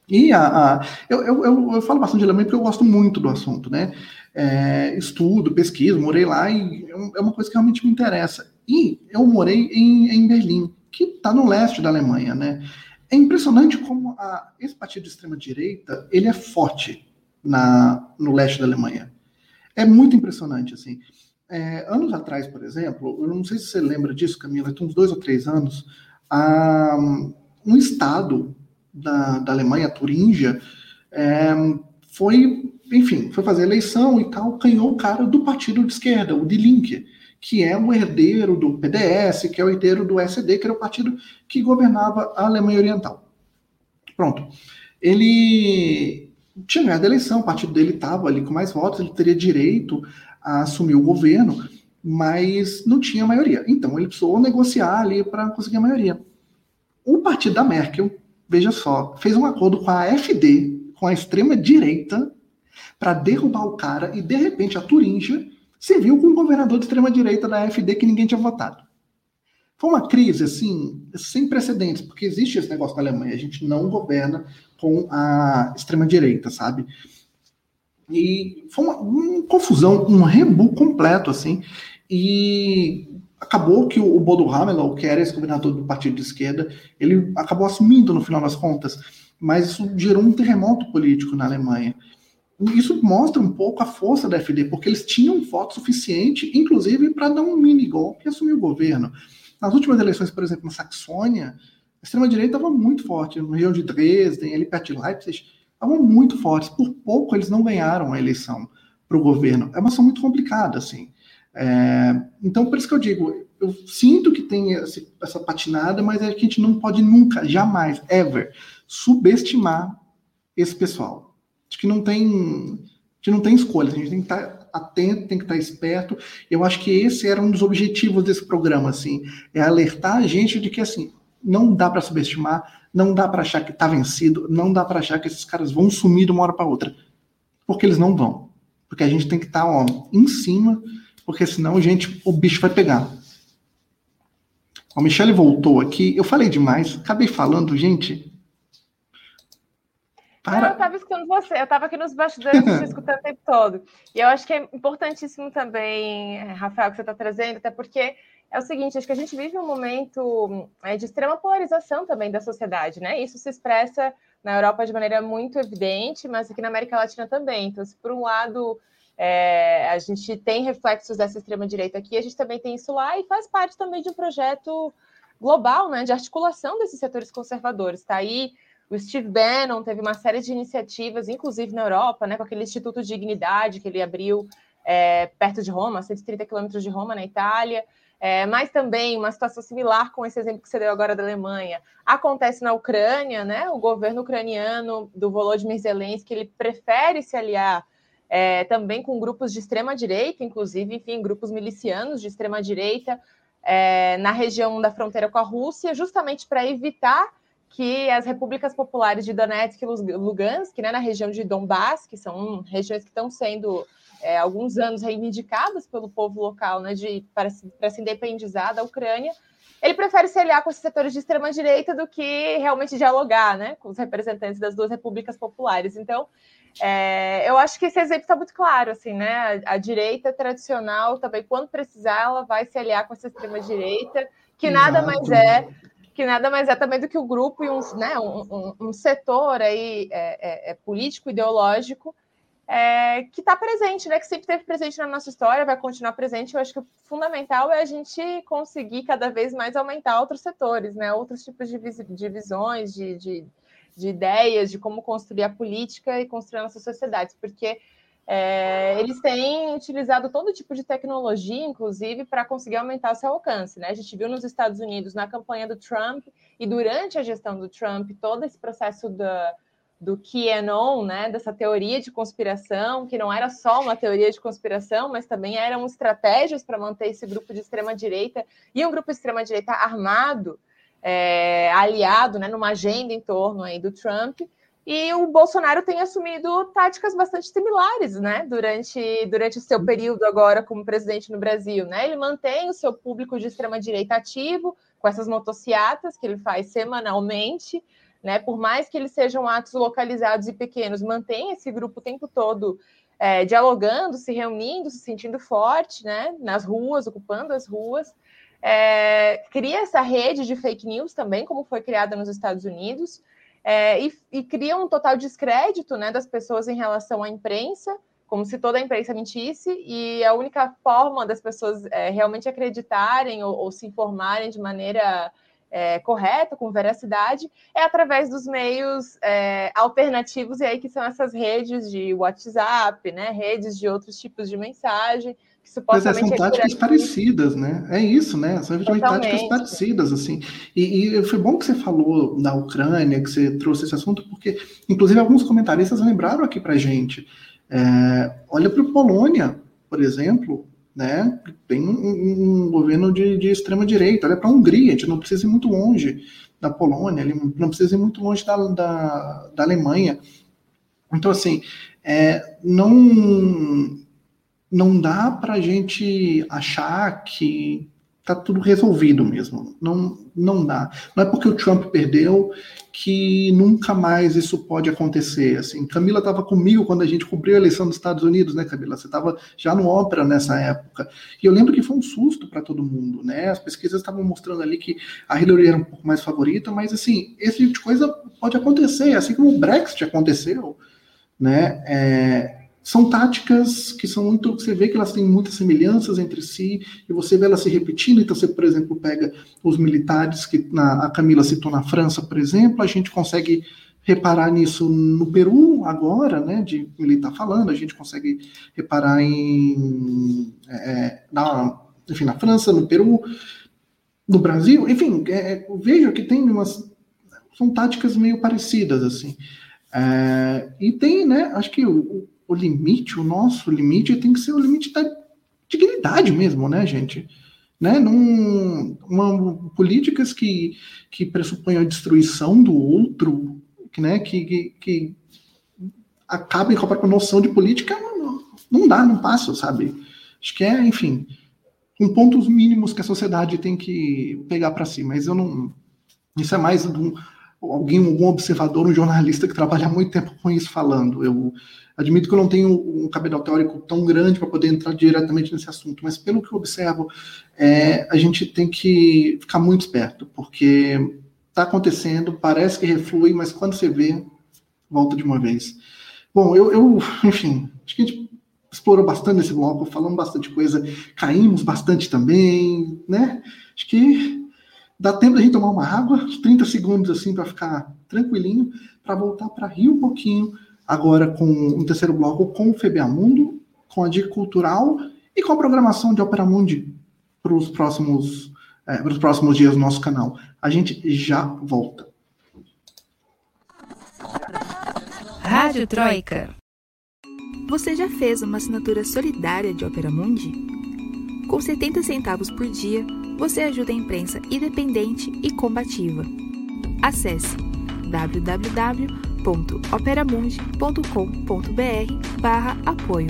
E a, a eu, eu, eu, falo bastante de Alemanha porque eu gosto muito do assunto, né? É, estudo, pesquiso, morei lá e é, é uma coisa que realmente me interessa. E eu morei em, em Berlim, que está no leste da Alemanha, né? É impressionante como a, esse partido de extrema direita ele é forte na, no leste da Alemanha. É muito impressionante, assim. É, anos atrás, por exemplo, eu não sei se você lembra disso, Camila, tem uns dois ou três anos, a, um estado da, da Alemanha, Turíngia, é, foi, enfim, foi fazer eleição e tal, ganhou o cara do partido de esquerda, o de Link, que é o herdeiro do PDS, que é o herdeiro do SD, que era o partido que governava a Alemanha Oriental. Pronto. Ele tinha ganhado a eleição, o partido dele estava ali com mais votos, ele teria direito a assumir o governo, mas não tinha maioria. Então ele precisou negociar ali para conseguir a maioria. O partido da Merkel veja só, fez um acordo com a AfD, com a extrema-direita, para derrubar o cara, e de repente a Turíngia se viu com um governador de extrema-direita da AfD que ninguém tinha votado. Foi uma crise, assim, sem precedentes, porque existe esse negócio na Alemanha, a gente não governa com a extrema-direita, sabe? E foi uma, uma, confusão, um rebu completo, assim, e acabou que o Bodo Ramelow, que era esse governador do partido de esquerda, ele acabou assumindo no final das contas, mas isso gerou um terremoto político na Alemanha. Isso mostra um pouco a força da FD, porque eles tinham voto suficiente, inclusive, para dar um mini golpe e assumir o governo. Nas últimas eleições, por exemplo, na Saxônia, a extrema-direita estava muito forte, no região de Dresden, ali perto de Leipzig, estavam muito fortes. Por pouco eles não ganharam a eleição para o governo. É uma ação muito complicada, assim. É, então, por isso que eu digo, eu sinto que tem essa, essa patinada, mas é que a gente não pode nunca, jamais, ever, subestimar esse pessoal. Acho que não tem, gente não tem escolha, a gente tem que estar atento, tem que estar esperto. Eu acho que esse era um dos objetivos desse programa, assim, é alertar a gente de que assim não dá para subestimar, não dá para achar que está vencido, não dá para achar que esses caras vão sumir de uma hora para outra, porque eles não vão. Porque a gente tem que estar tá, ó, em cima, porque senão, gente, o bicho vai pegar. O Michele voltou aqui. Eu falei demais, acabei falando, gente. Para... Não, eu estava escutando você, eu estava aqui nos bastidores te [LAUGHS] escutando o tempo todo. E eu acho que é importantíssimo também, Rafael, que você está trazendo, até porque é o seguinte, acho que a gente vive um momento é, de extrema polarização também da sociedade, né? Isso se expressa na Europa de maneira muito evidente, mas aqui na América Latina também. Então, se por um lado é, a gente tem reflexos dessa extrema-direita aqui, a gente também tem isso lá e faz parte também de um projeto global, né, de articulação desses setores conservadores. Está aí o Steve Bannon teve uma série de iniciativas, inclusive na Europa, né, com aquele Instituto de Dignidade que ele abriu é, perto de Roma, 130 quilômetros de Roma, na Itália. É, mas também uma situação similar com esse exemplo que você deu agora da Alemanha acontece na Ucrânia, né? O governo ucraniano do Volodymyr Zelensky ele prefere se aliar é, também com grupos de extrema direita, inclusive, enfim, grupos milicianos de extrema direita é, na região da fronteira com a Rússia, justamente para evitar que as repúblicas populares de Donetsk e Lugansk, né, na região de Donbass, que são regiões que estão sendo é, alguns anos reivindicadas pelo povo local, né, de para, para se independizar da Ucrânia, ele prefere se aliar com esses setores de extrema direita do que realmente dialogar, né, com os representantes das duas repúblicas populares. Então, é, eu acho que esse exemplo está muito claro, assim, né? A, a, direita tradicional também, quando precisar, ela vai se aliar com essa extrema direita, que nada mais é que nada mais é também do que o grupo e um, né, um, um, um setor aí é, é, é político ideológico é, que está presente, né? Que sempre esteve presente na nossa história, vai continuar presente. Eu acho que o fundamental é a gente conseguir cada vez mais aumentar outros setores, né? Outros tipos de, visões, de, de de ideias de como construir a política e construir a nossa sociedade, porque é, eles têm utilizado todo tipo de tecnologia, inclusive, para conseguir aumentar seu alcance. Né? A gente viu nos Estados Unidos, na campanha do Trump e durante a gestão do Trump, todo esse processo da, do QAnon, né, dessa teoria de conspiração, que não era só uma teoria de conspiração, mas também eram estratégias para manter esse grupo de extrema-direita e um grupo de extrema-direita armado é, aliado né, numa agenda em torno aí do Trump. E o Bolsonaro tem assumido táticas bastante similares, né? Durante, durante o seu período agora como presidente no Brasil, né? Ele mantém o seu público de extrema direita ativo com essas motociatas que ele faz semanalmente, né? Por mais que eles sejam atos localizados e pequenos, mantém esse grupo o tempo todo é, dialogando, se reunindo, se sentindo forte, né? Nas ruas, ocupando as ruas é, cria essa rede de fake news também, como foi criada nos Estados Unidos, é, e, e, cria um total descrédito né, das pessoas em relação à imprensa, como se toda a imprensa mentisse, e a única forma das pessoas é, realmente acreditarem ou, ou, se informarem de maneira é, correta, com veracidade, é através dos meios é, alternativos, e aí que são essas redes de WhatsApp, né, redes de outros tipos de mensagem, supostamente Mas é, são táticas parecidas, né? É isso, né? São táticas parecidas, assim. E, e, foi bom que você falou da Ucrânia, que você trouxe esse assunto, porque, inclusive, alguns comentaristas lembraram aqui pra gente. É, olha para Polônia, por exemplo, né? Tem um, um governo de, de extrema-direita. Olha para a Hungria, a gente não precisa ir muito longe da Polônia, não precisa ir muito longe da, da, da Alemanha. Então, assim, é, não não dá para a gente achar que tá tudo resolvido mesmo. Não, não dá. Não é porque o Trump perdeu que nunca mais isso pode acontecer. Assim, Camila estava comigo quando a gente cobriu a eleição dos Estados Unidos, né, Camila? Você estava já no ópera nessa época. E eu lembro que foi um susto para todo mundo, né? As pesquisas estavam mostrando ali que a Hillary era um pouco mais favorita, mas assim, esse tipo de coisa pode acontecer, assim como o Brexit aconteceu, né? É, são táticas que são muito. Você vê que elas têm muitas semelhanças entre si, e você vê elas se repetindo. Então, você, por exemplo, pega os militares que na, a Camila citou na França, por exemplo, a gente consegue reparar nisso no Peru agora, né, de ele está falando, a gente consegue reparar em é, na, enfim, na França, no Peru, no Brasil, enfim, é, vejo que tem umas são táticas meio parecidas assim, é, e tem, né, acho que o, o limite, o nosso limite tem que ser o limite da dignidade mesmo, né, gente? Né? Num, uma, políticas que, que pressupõem a destruição do outro, que, né, que, que, que acabem com a própria noção de política, não, não dá, não passa, sabe? Acho que é, enfim, um pontos mínimos que a sociedade tem que pegar para si, mas eu não. Isso é mais um, alguém, algum observador, um jornalista que trabalha há muito tempo com isso falando. Eu admito que eu não tenho um cabedal teórico tão grande para poder entrar diretamente nesse assunto, mas pelo que eu observo, é, a gente tem que ficar muito esperto, porque está acontecendo, parece que reflui, mas quando você vê, volta de uma vez. Bom, eu, eu enfim, acho que a gente explorou bastante esse bloco, falamos bastante coisa, caímos bastante também, né? Acho que dá tempo da gente tomar uma água, 30 segundos assim para ficar tranquilinho, para voltar para rir um pouquinho agora com o terceiro bloco com o FBA Mundo, com a dica cultural e com a programação de Opera Mundi para os próximos é, para os próximos dias no nosso canal. A gente já volta. Rádio Troika. Você já fez uma assinatura solidária de Opera Mundi? Com 70 centavos por dia, você ajuda a imprensa independente e combativa. Acesse www.operamundi.com.br barra apoio.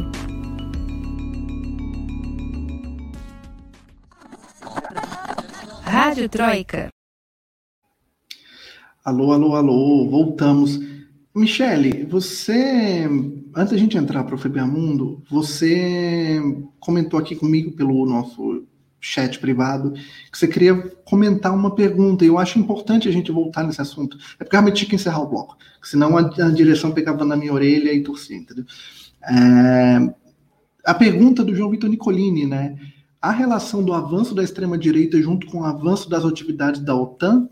Rádio Troika. Alô, alô, alô, voltamos. Michele, você, antes da gente entrar para o FBA Mundo, você comentou aqui comigo pelo nosso chat privado que você queria comentar uma pergunta, e eu acho importante a gente voltar nesse assunto. É porque realmente tinha que encerrar o bloco, senão a, a direção pegava na minha orelha e torcia, entendeu? É, a pergunta do João Vitor Nicolini, né? A relação do avanço da extrema-direita junto com o avanço das atividades da OTAN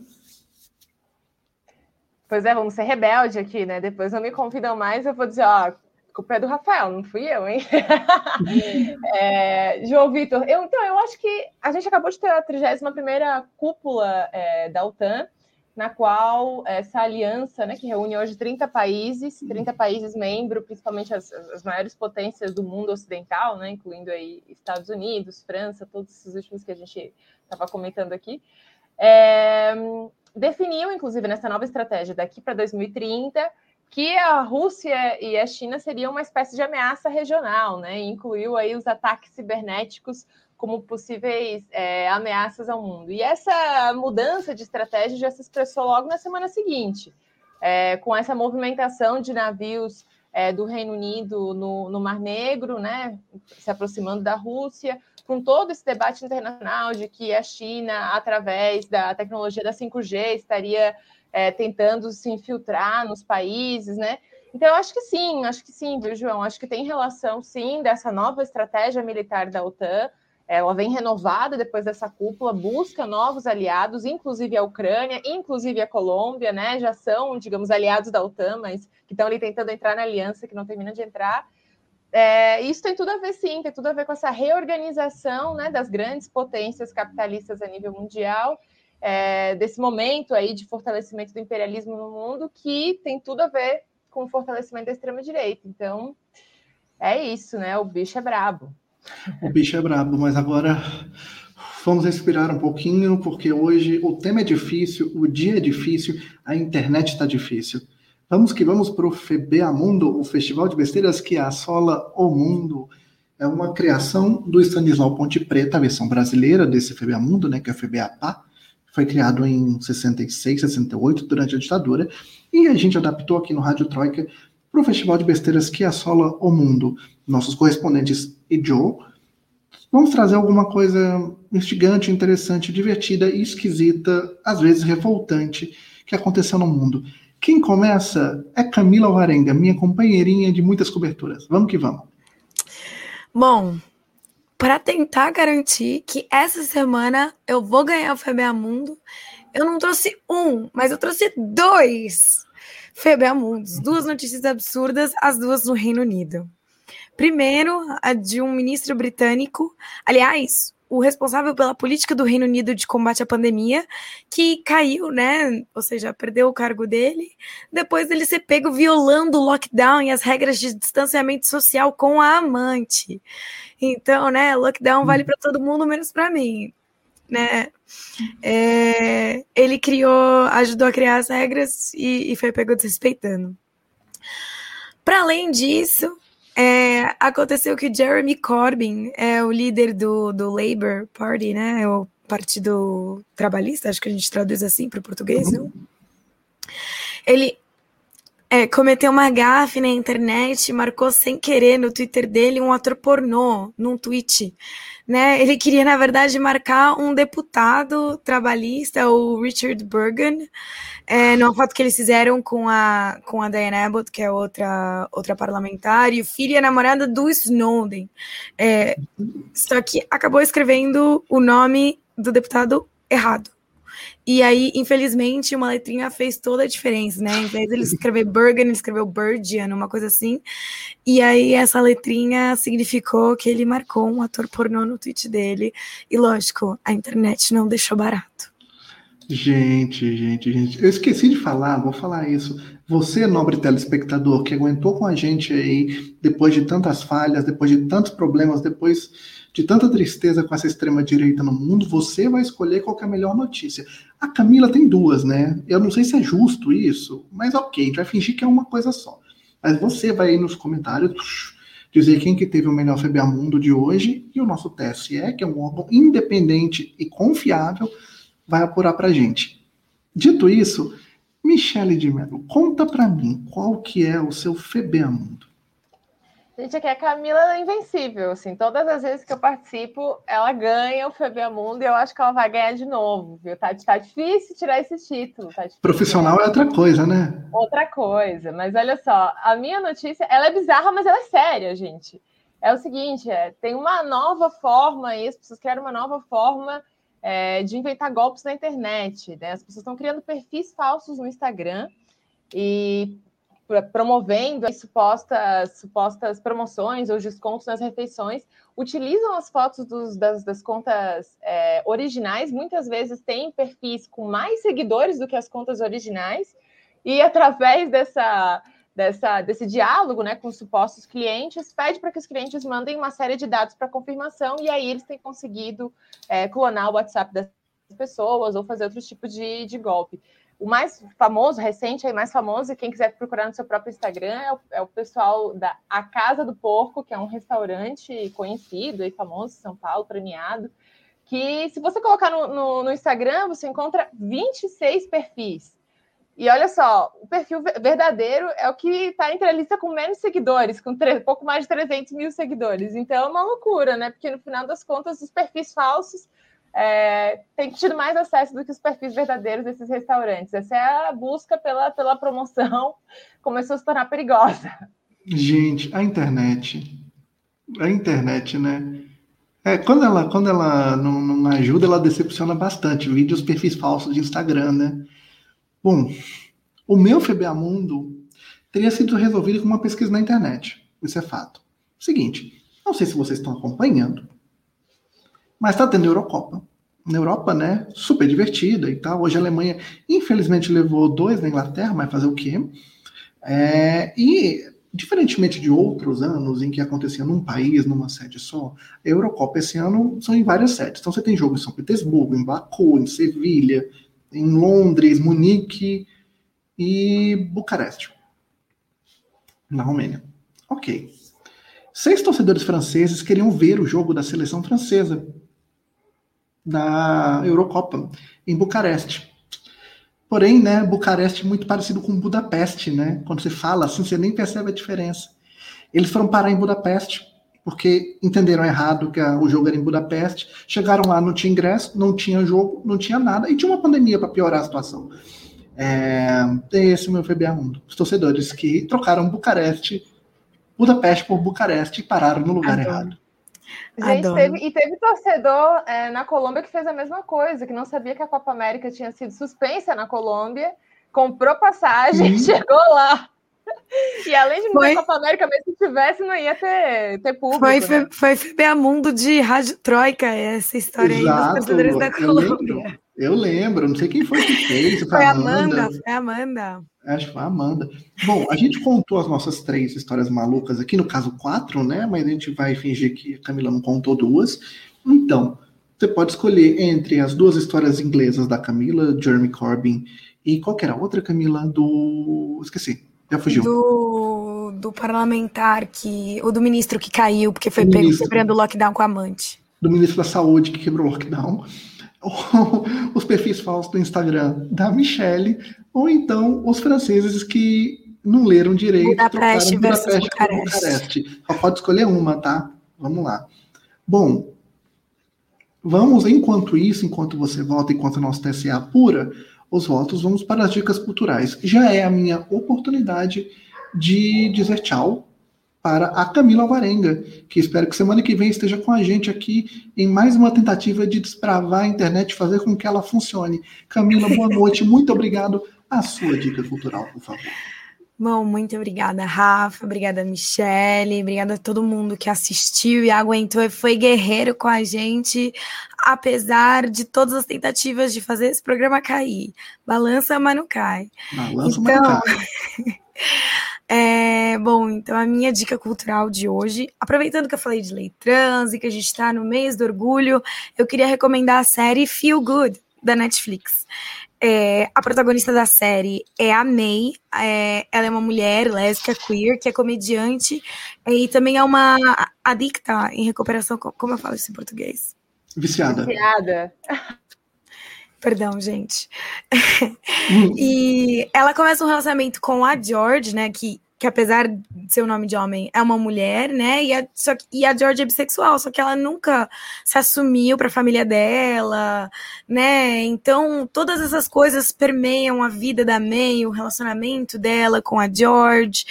Pois é, vamos ser rebelde aqui, né? Depois não me convidam mais, eu vou dizer, ó, culpa é do Rafael, não fui eu, hein? [LAUGHS] é, João Vitor, eu, então, eu acho que a gente acabou de ter a 31ª cúpula é, da OTAN, na qual essa aliança, né, que reúne hoje 30 países, 30 países membros, principalmente as, as maiores potências do mundo ocidental, né, incluindo aí Estados Unidos, França, todos esses últimos que a gente estava comentando aqui, é, definiu, inclusive, nessa nova estratégia daqui para 2030, que a Rússia e a China seriam uma espécie de ameaça regional, né? Incluiu aí os ataques cibernéticos como possíveis é, ameaças ao mundo. E essa mudança de estratégia já se expressou logo na semana seguinte, é, com essa movimentação de navios é, do Reino Unido no, no, Mar Negro, né, se aproximando da Rússia, com todo esse debate internacional de que a China, através da tecnologia da 5G, estaria é, tentando se infiltrar nos países, né? Então, eu acho que sim, acho que sim, viu, João? Acho que tem relação, sim, dessa nova estratégia militar da OTAN. Ela vem renovada depois dessa cúpula, busca novos aliados, inclusive a Ucrânia, inclusive a Colômbia, né? Já são, digamos, aliados da OTAN, mas que estão ali tentando entrar na aliança, que não termina de entrar. É, isso tem tudo a ver, sim, tem tudo a ver com essa reorganização né, das grandes potências capitalistas a nível mundial, é, desse momento aí de fortalecimento do imperialismo no mundo, que tem tudo a ver com o fortalecimento da extrema-direita. Então, é isso, né? O bicho é brabo. O bicho é brabo, mas agora vamos respirar um pouquinho, porque hoje o tema é difícil, o dia é difícil, a internet está difícil. Vamos que vamos para o FBA Mundo, o festival de besteiras que assola o mundo. É uma criação do Stanislau Ponte Preta, a versão brasileira desse FBA Mundo, né, que é o FBA PA. Foi criado em 66, 68, durante a ditadura. E a gente adaptou aqui no Rádio Troika para o festival de besteiras que assola o mundo. Nossos correspondentes e Joe. Vamos trazer alguma coisa instigante, interessante, divertida e esquisita, às vezes revoltante, que aconteceu no mundo. Quem começa é Camila Alvarenga, minha companheirinha de muitas coberturas. Vamos que vamos. Bom, para tentar garantir que essa semana eu vou ganhar o FBA Mundo, eu não trouxe um, mas eu trouxe dois FBA Mundos, duas notícias absurdas, as duas no Reino Unido. Primeiro, a de um ministro britânico, aliás, o responsável pela política do Reino Unido de combate à pandemia, que caiu, né? Ou seja, perdeu o cargo dele, depois dele ser pego violando o lockdown e as regras de distanciamento social com a amante. Então, né, lockdown vale para todo mundo, menos para mim. Né? É, ele criou, ajudou a criar as regras e, e foi pego desrespeitando. Para além disso, é, aconteceu que Jeremy Corbyn é o líder do, do Labour Party, né? É o Partido Trabalhista, acho que a gente traduz assim para o português, não? Ele é, cometeu uma gafe na internet, marcou sem querer no Twitter dele um ator pornô num tweet. Né? Ele queria, na verdade, marcar um deputado trabalhista, o Richard Bergen, é, numa foto que eles fizeram com a, com a Diane Abbott, que é outra, outra parlamentar, e o filho e a namorada do Snowden. É, só que acabou escrevendo o nome do deputado errado. E aí, infelizmente, uma letrinha fez toda a diferença, né? Em vez de ele escrever Bergen, ele escreveu Birdian, uma coisa assim. E aí, essa letrinha significou que ele marcou um ator pornô no tweet dele. E lógico, a internet não deixou barato. Gente, gente, gente. Eu esqueci de falar, vou falar isso. Você, nobre telespectador, que aguentou com a gente aí, depois de tantas falhas, depois de tantos problemas, depois de tanta tristeza com essa extrema-direita no mundo, você vai escolher qual é a melhor notícia. A Camila tem duas, né? Eu não sei se é justo isso, mas ok, vai fingir que é uma coisa só. Mas você vai aí nos comentários dizer quem que teve o melhor FBA Mundo de hoje e o nosso TSE, que é um órgão independente e confiável, vai apurar pra gente. Dito isso, Michele de Mello, conta para mim qual que é o seu FBA Mundo. Gente, aqui a Camila é invencível, assim, todas as vezes que eu participo, ela ganha o FEBA Mundo e eu acho que ela vai ganhar de novo, viu? Tá, tá difícil tirar esse título. Tá Profissional é outra coisa, né? Outra coisa, mas olha só, a minha notícia, ela é bizarra, mas ela é séria, gente. É o seguinte, é, tem uma nova forma aí, as pessoas querem uma nova forma é, de inventar golpes na internet, né? As pessoas estão criando perfis falsos no Instagram e promovendo supostas, supostas promoções ou descontos nas refeições, utilizam as fotos dos, das, das, contas é, originais, muitas vezes têm perfis com mais seguidores do que as contas originais, e através dessa, dessa, desse diálogo né, com os supostos clientes, pede para que os clientes mandem uma série de dados para confirmação, e aí eles têm conseguido é, clonar o WhatsApp das pessoas ou fazer outro tipo de, de golpe. O mais famoso, recente, aí mais famoso, e quem quiser procurar no seu próprio Instagram, é o, é o, pessoal da A Casa do Porco, que é um restaurante conhecido e famoso em São Paulo, premiado. Que se você colocar no, no, no Instagram, você encontra 26 perfis. E olha só, o perfil verdadeiro é o que está entre a lista com menos seguidores, com pouco mais de 300 mil seguidores. Então é uma loucura, né? Porque no final das contas, os perfis falsos é, tem tido mais acesso do que os perfis verdadeiros desses restaurantes. Essa é a busca pela, pela promoção, começou a se tornar perigosa. Gente, a internet, a internet, né? É, quando ela, quando ela não, não ajuda, ela decepciona bastante. Vídeos perfis falsos de Instagram, né? Bom, o meu FBA Mundo teria sido resolvido com uma pesquisa na internet. Isso é fato. Seguinte, não sei se vocês estão acompanhando, mas está tendo Eurocopa. Na Europa, né? Super divertida e tal. Hoje a Alemanha, infelizmente, levou dois na Inglaterra, mas fazer o quê? É, e, diferentemente de outros anos em que acontecia num país, numa sede só, a Eurocopa esse ano são em várias sedes. Então você tem jogo em São Petersburgo, em Baku, em Sevilha, em Londres, Munique e Bucareste, na Romênia. Ok. Seis torcedores franceses queriam ver o jogo da seleção francesa da Eurocopa, em Bucareste. Porém, né, Bucareste é muito parecido com Budapeste, né? Quando você fala assim, você nem percebe a diferença. Eles foram parar em Budapeste, porque entenderam errado que a, o jogo era em Budapeste, chegaram lá, não tinha ingresso, não tinha jogo, não tinha nada, e tinha uma pandemia para piorar a situação. É, esse é o meu FBA Mundo. Os torcedores que trocaram Bucareste, Budapeste por Bucareste e pararam no lugar Adoro. errado. Gente, teve, e teve torcedor é, na Colômbia que fez a mesma coisa, que não sabia que a Copa América tinha sido suspensa na Colômbia, comprou passagem, [LAUGHS] chegou lá. E além de não foi... ter Copa América, mesmo se tivesse, não ia ter, ter público. Foi, né? foi FBA Mundo de Rádio Troika, essa história Exato. aí dos torcedores da Colômbia. Eu lembro, não sei quem foi que fez. Foi, foi a Amanda. Amanda. Foi a Amanda. Acho que foi a Amanda. Bom, a gente contou as nossas três histórias malucas aqui, no caso quatro, né? Mas a gente vai fingir que a Camila não contou duas. Então, você pode escolher entre as duas histórias inglesas da Camila, Jeremy Corbyn, e qual que era a outra, Camila? Do. Esqueci, já fugiu. Do, do parlamentar que. ou do ministro que caiu porque foi pego quebrando o lockdown com a amante. Do ministro da Saúde que quebrou o lockdown. Os perfis falsos do Instagram da Michelle, ou então os franceses que não leram direito. Budapeste versus Bucareste. Só pode escolher uma, tá? Vamos lá. Bom, vamos, enquanto isso, enquanto você vota, enquanto o nosso TSE apura os votos, vamos para as dicas culturais. Já é a minha oportunidade de dizer tchau para a Camila Alvarenga, que espero que semana que vem esteja com a gente aqui em mais uma tentativa de desbravar a internet e fazer com que ela funcione. Camila, boa [LAUGHS] noite, muito obrigado. A sua dica cultural, por favor. Bom, muito obrigada, Rafa, obrigada, Michele, obrigada a todo mundo que assistiu e aguentou e foi guerreiro com a gente, apesar de todas as tentativas de fazer esse programa cair. Balança, mas não cai. Balança, então, mas não cai. [LAUGHS] É, bom, então a minha dica cultural de hoje, aproveitando que eu falei de lei trans e que a gente está no mês do orgulho, eu queria recomendar a série Feel Good, da Netflix. É, a protagonista da série é a May, é, ela é uma mulher lésbica, queer, que é comediante e também é uma adicta em recuperação, como eu falo isso em português? Viciada. Viciada. Perdão, gente. [LAUGHS] E ela começa um relacionamento com a George, né? Que, que apesar de ser o nome de homem, é uma mulher, né? E a, só, e a George é bissexual, só que ela nunca se assumiu para a família dela, né? Então, todas essas coisas permeiam a vida da May, o relacionamento dela com a George.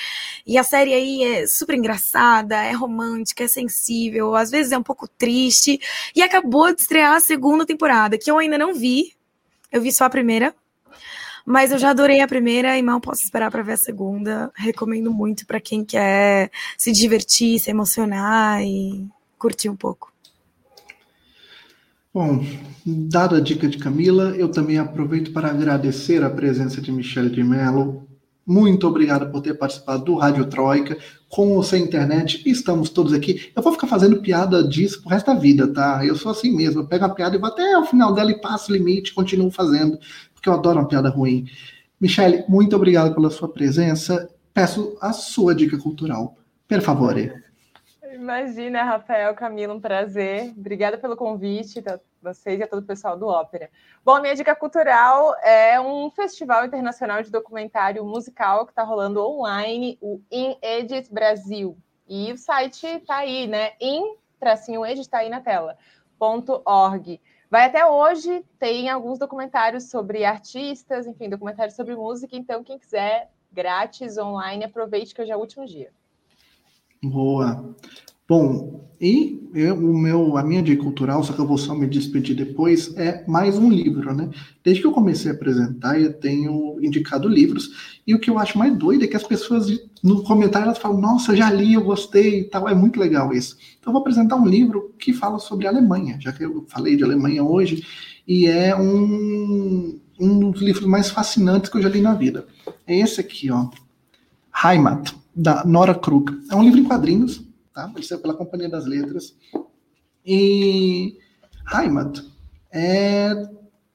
E a série aí é super engraçada, é romântica, é sensível, às vezes é um pouco triste. E acabou de estrear a segunda temporada, que eu ainda não vi, eu vi só a primeira, mas eu já adorei a primeira e mal posso esperar para ver a segunda. Recomendo muito para quem quer se divertir, se emocionar e curtir um pouco. Bom, dada a dica de Camila, eu também aproveito para agradecer a presença de Michele de Mello, muito obrigado por ter participado do Rádio Troika. Com ou sem internet, estamos todos aqui. Eu vou ficar fazendo piada disso pro resto da vida, tá? Eu sou assim mesmo. Eu pego a piada e vou até o final dela e passo o limite, continuo fazendo, porque eu adoro uma piada ruim. Michele, muito obrigado pela sua presença. Peço a sua dica cultural. Per favore. Imagina, Rafael, Camila, um prazer. Obrigada pelo convite, a vocês e a todo o pessoal do Ópera. Bom, minha dica cultural é um festival internacional de documentário musical que está rolando online, o In Edit Brasil. E o site está aí, né? In, tracinho Edit, está aí na tela, .org. Vai até hoje, tem alguns documentários sobre artistas, enfim, documentários sobre música, então quem quiser, grátis, online, aproveite que hoje é o último dia. Boa. Bom, e eu, o meu, a minha dica cultural, só que eu vou só me despedir depois, é mais um livro, né? Desde que eu comecei a apresentar, eu tenho indicado livros, e o que eu acho mais doido é que as pessoas no comentário elas falam, nossa, já li, eu gostei e tal, é muito legal isso. Então eu vou apresentar um livro que fala sobre a Alemanha, já que eu falei de Alemanha hoje, e é um, um dos livros mais fascinantes que eu já li na vida. É esse aqui, ó, Heimat, da Nora Krug. É um livro em quadrinhos, tá? Ele saiu pela Companhia das Letras. E Heimat é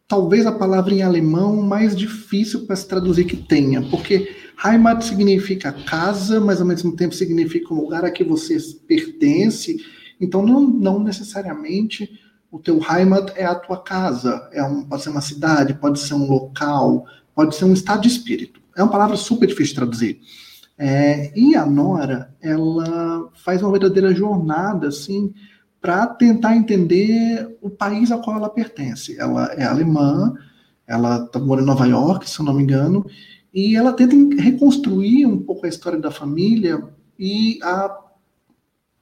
talvez a palavra em alemão mais difícil para se traduzir que tenha, porque Heimat significa casa, mas ao mesmo tempo significa um lugar a que você pertence. Então, não, não necessariamente o teu Heimat é a tua casa. É um, pode ser uma cidade, pode ser um local, pode ser um estado de espírito. É uma palavra super difícil de traduzir. É, e a Nora, ela faz uma verdadeira jornada, assim, para tentar entender o país ao qual ela pertence. Ela é alemã, ela está morando em Nova York, se eu não me engano, e ela tenta reconstruir um pouco a história da família e a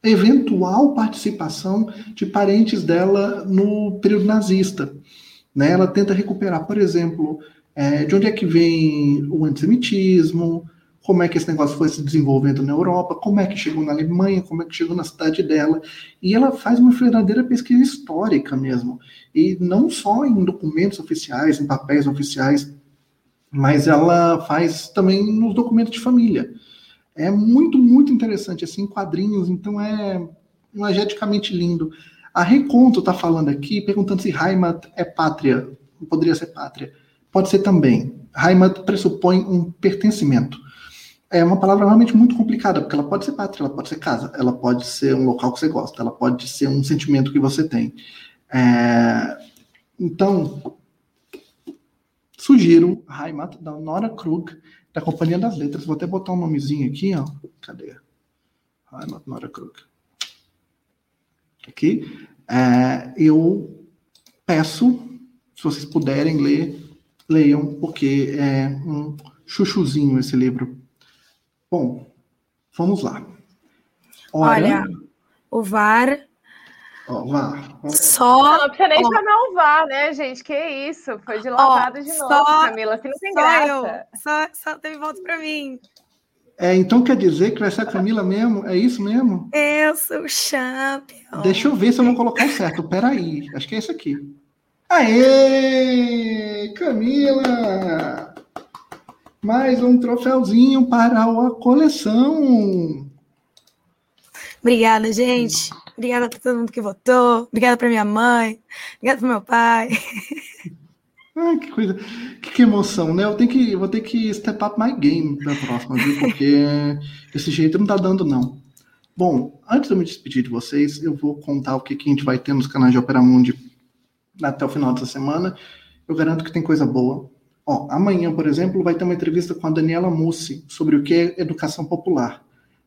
eventual participação de parentes dela no período nazista. Né? Ela tenta recuperar, por exemplo, é, de onde é que vem o antissemitismo, como é que esse negócio foi se desenvolvendo na Europa, como é que chegou na Alemanha, como é que chegou na cidade dela. E ela faz uma verdadeira pesquisa histórica mesmo. E não só em documentos oficiais, em papéis oficiais, mas ela faz também nos documentos de família. É muito, muito interessante, assim, quadrinhos, então é imageticamente lindo. A Reconto está falando aqui, perguntando se Heimat é pátria. Poderia ser pátria. Pode ser também. Heimat pressupõe um pertencimento. É uma palavra realmente muito complicada, porque ela pode ser pátria, ela pode ser casa, ela pode ser um local que você gosta, ela pode ser um sentimento que você tem. É, então, sugiro Heimat, da Nora Krug, da Companhia das Letras. Vou até botar um nomezinho aqui, ó. Cadê? Heimat, Nora Krug. Aqui. É, eu peço, se vocês puderem ler, leiam, porque é um chuchuzinho esse livro. Bom, vamos lá. Olha o VAR Ó, VAR. Só. Não, não precisa nem ó, chamar o VAR, né, gente? Que isso? Foi dilatado ó, de novo, só, Camila. Assim não tem só graça. Eu. Só, só teve volta pra mim. É, então quer dizer que vai ser a Camila mesmo? É isso mesmo? Eu sou o champion. Deixa eu ver se eu vou colocar certo. Peraí, acho que é esse aqui. Aê! Camila! Mais um troféuzinho para a coleção. Obrigada, gente. Obrigada para todo mundo que votou. Obrigada para minha mãe. Obrigada para meu pai. Ah, que coisa. Que, que, emoção, né? Eu tenho que, vou ter que step up my game na próxima, viu? Porque esse jeito não tá dando, não. Bom, antes de eu me despedir de vocês, eu vou contar o que, que a gente vai ter nos canais de Opera Mundi até o final dessa semana. Eu garanto que tem coisa boa. Ó, amanhã, por exemplo, vai ter uma entrevista com a Daniela Mussi sobre o que é educação popular.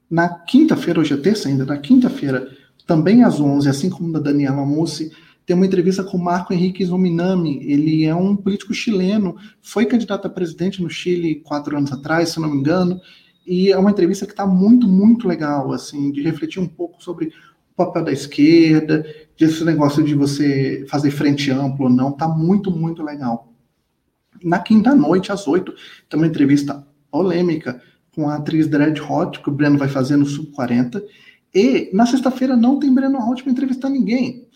Na quinta-feira, hoje é terça ainda, na quinta-feira, também às 11, assim como da Daniela Mussi, tem uma entrevista com Marco Henrique Zominami. Ele é um político chileno, foi candidato a presidente no Chile quatro anos atrás, se não me engano, e é uma entrevista que está muito, muito legal, assim, de refletir um pouco sobre o papel da esquerda, desse negócio de você fazer frente amplo ou não, está muito, muito legal. Na quinta noite, às oito, tem uma entrevista polêmica com a atriz Dread Hot, que o Breno vai fazer no Sub-40, e na sexta-feira não tem Breno Holt para entrevistar ninguém.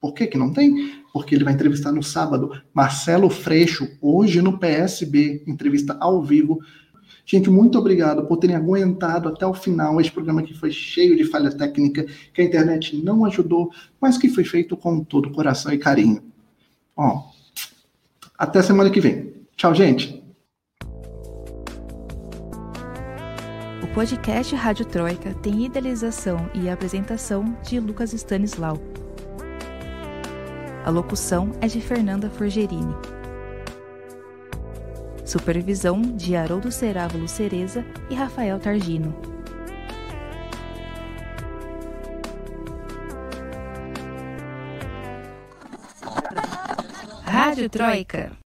Por que, que não tem? Porque ele vai entrevistar no sábado Marcelo Freixo, hoje no PSB, entrevista ao vivo. Gente, muito obrigado por terem aguentado até o final este programa que foi cheio de falha técnica, que a internet não ajudou, mas que foi feito com todo coração e carinho. Ó, até semana que vem. Tchau, gente. podcast Rádio Troika tem idealização e apresentação de Lucas Stanislau. A locução é de Fernanda Forgerini. Supervisão de Haroldo Cerávulo Cereza e Rafael Targino. Rádio Troika.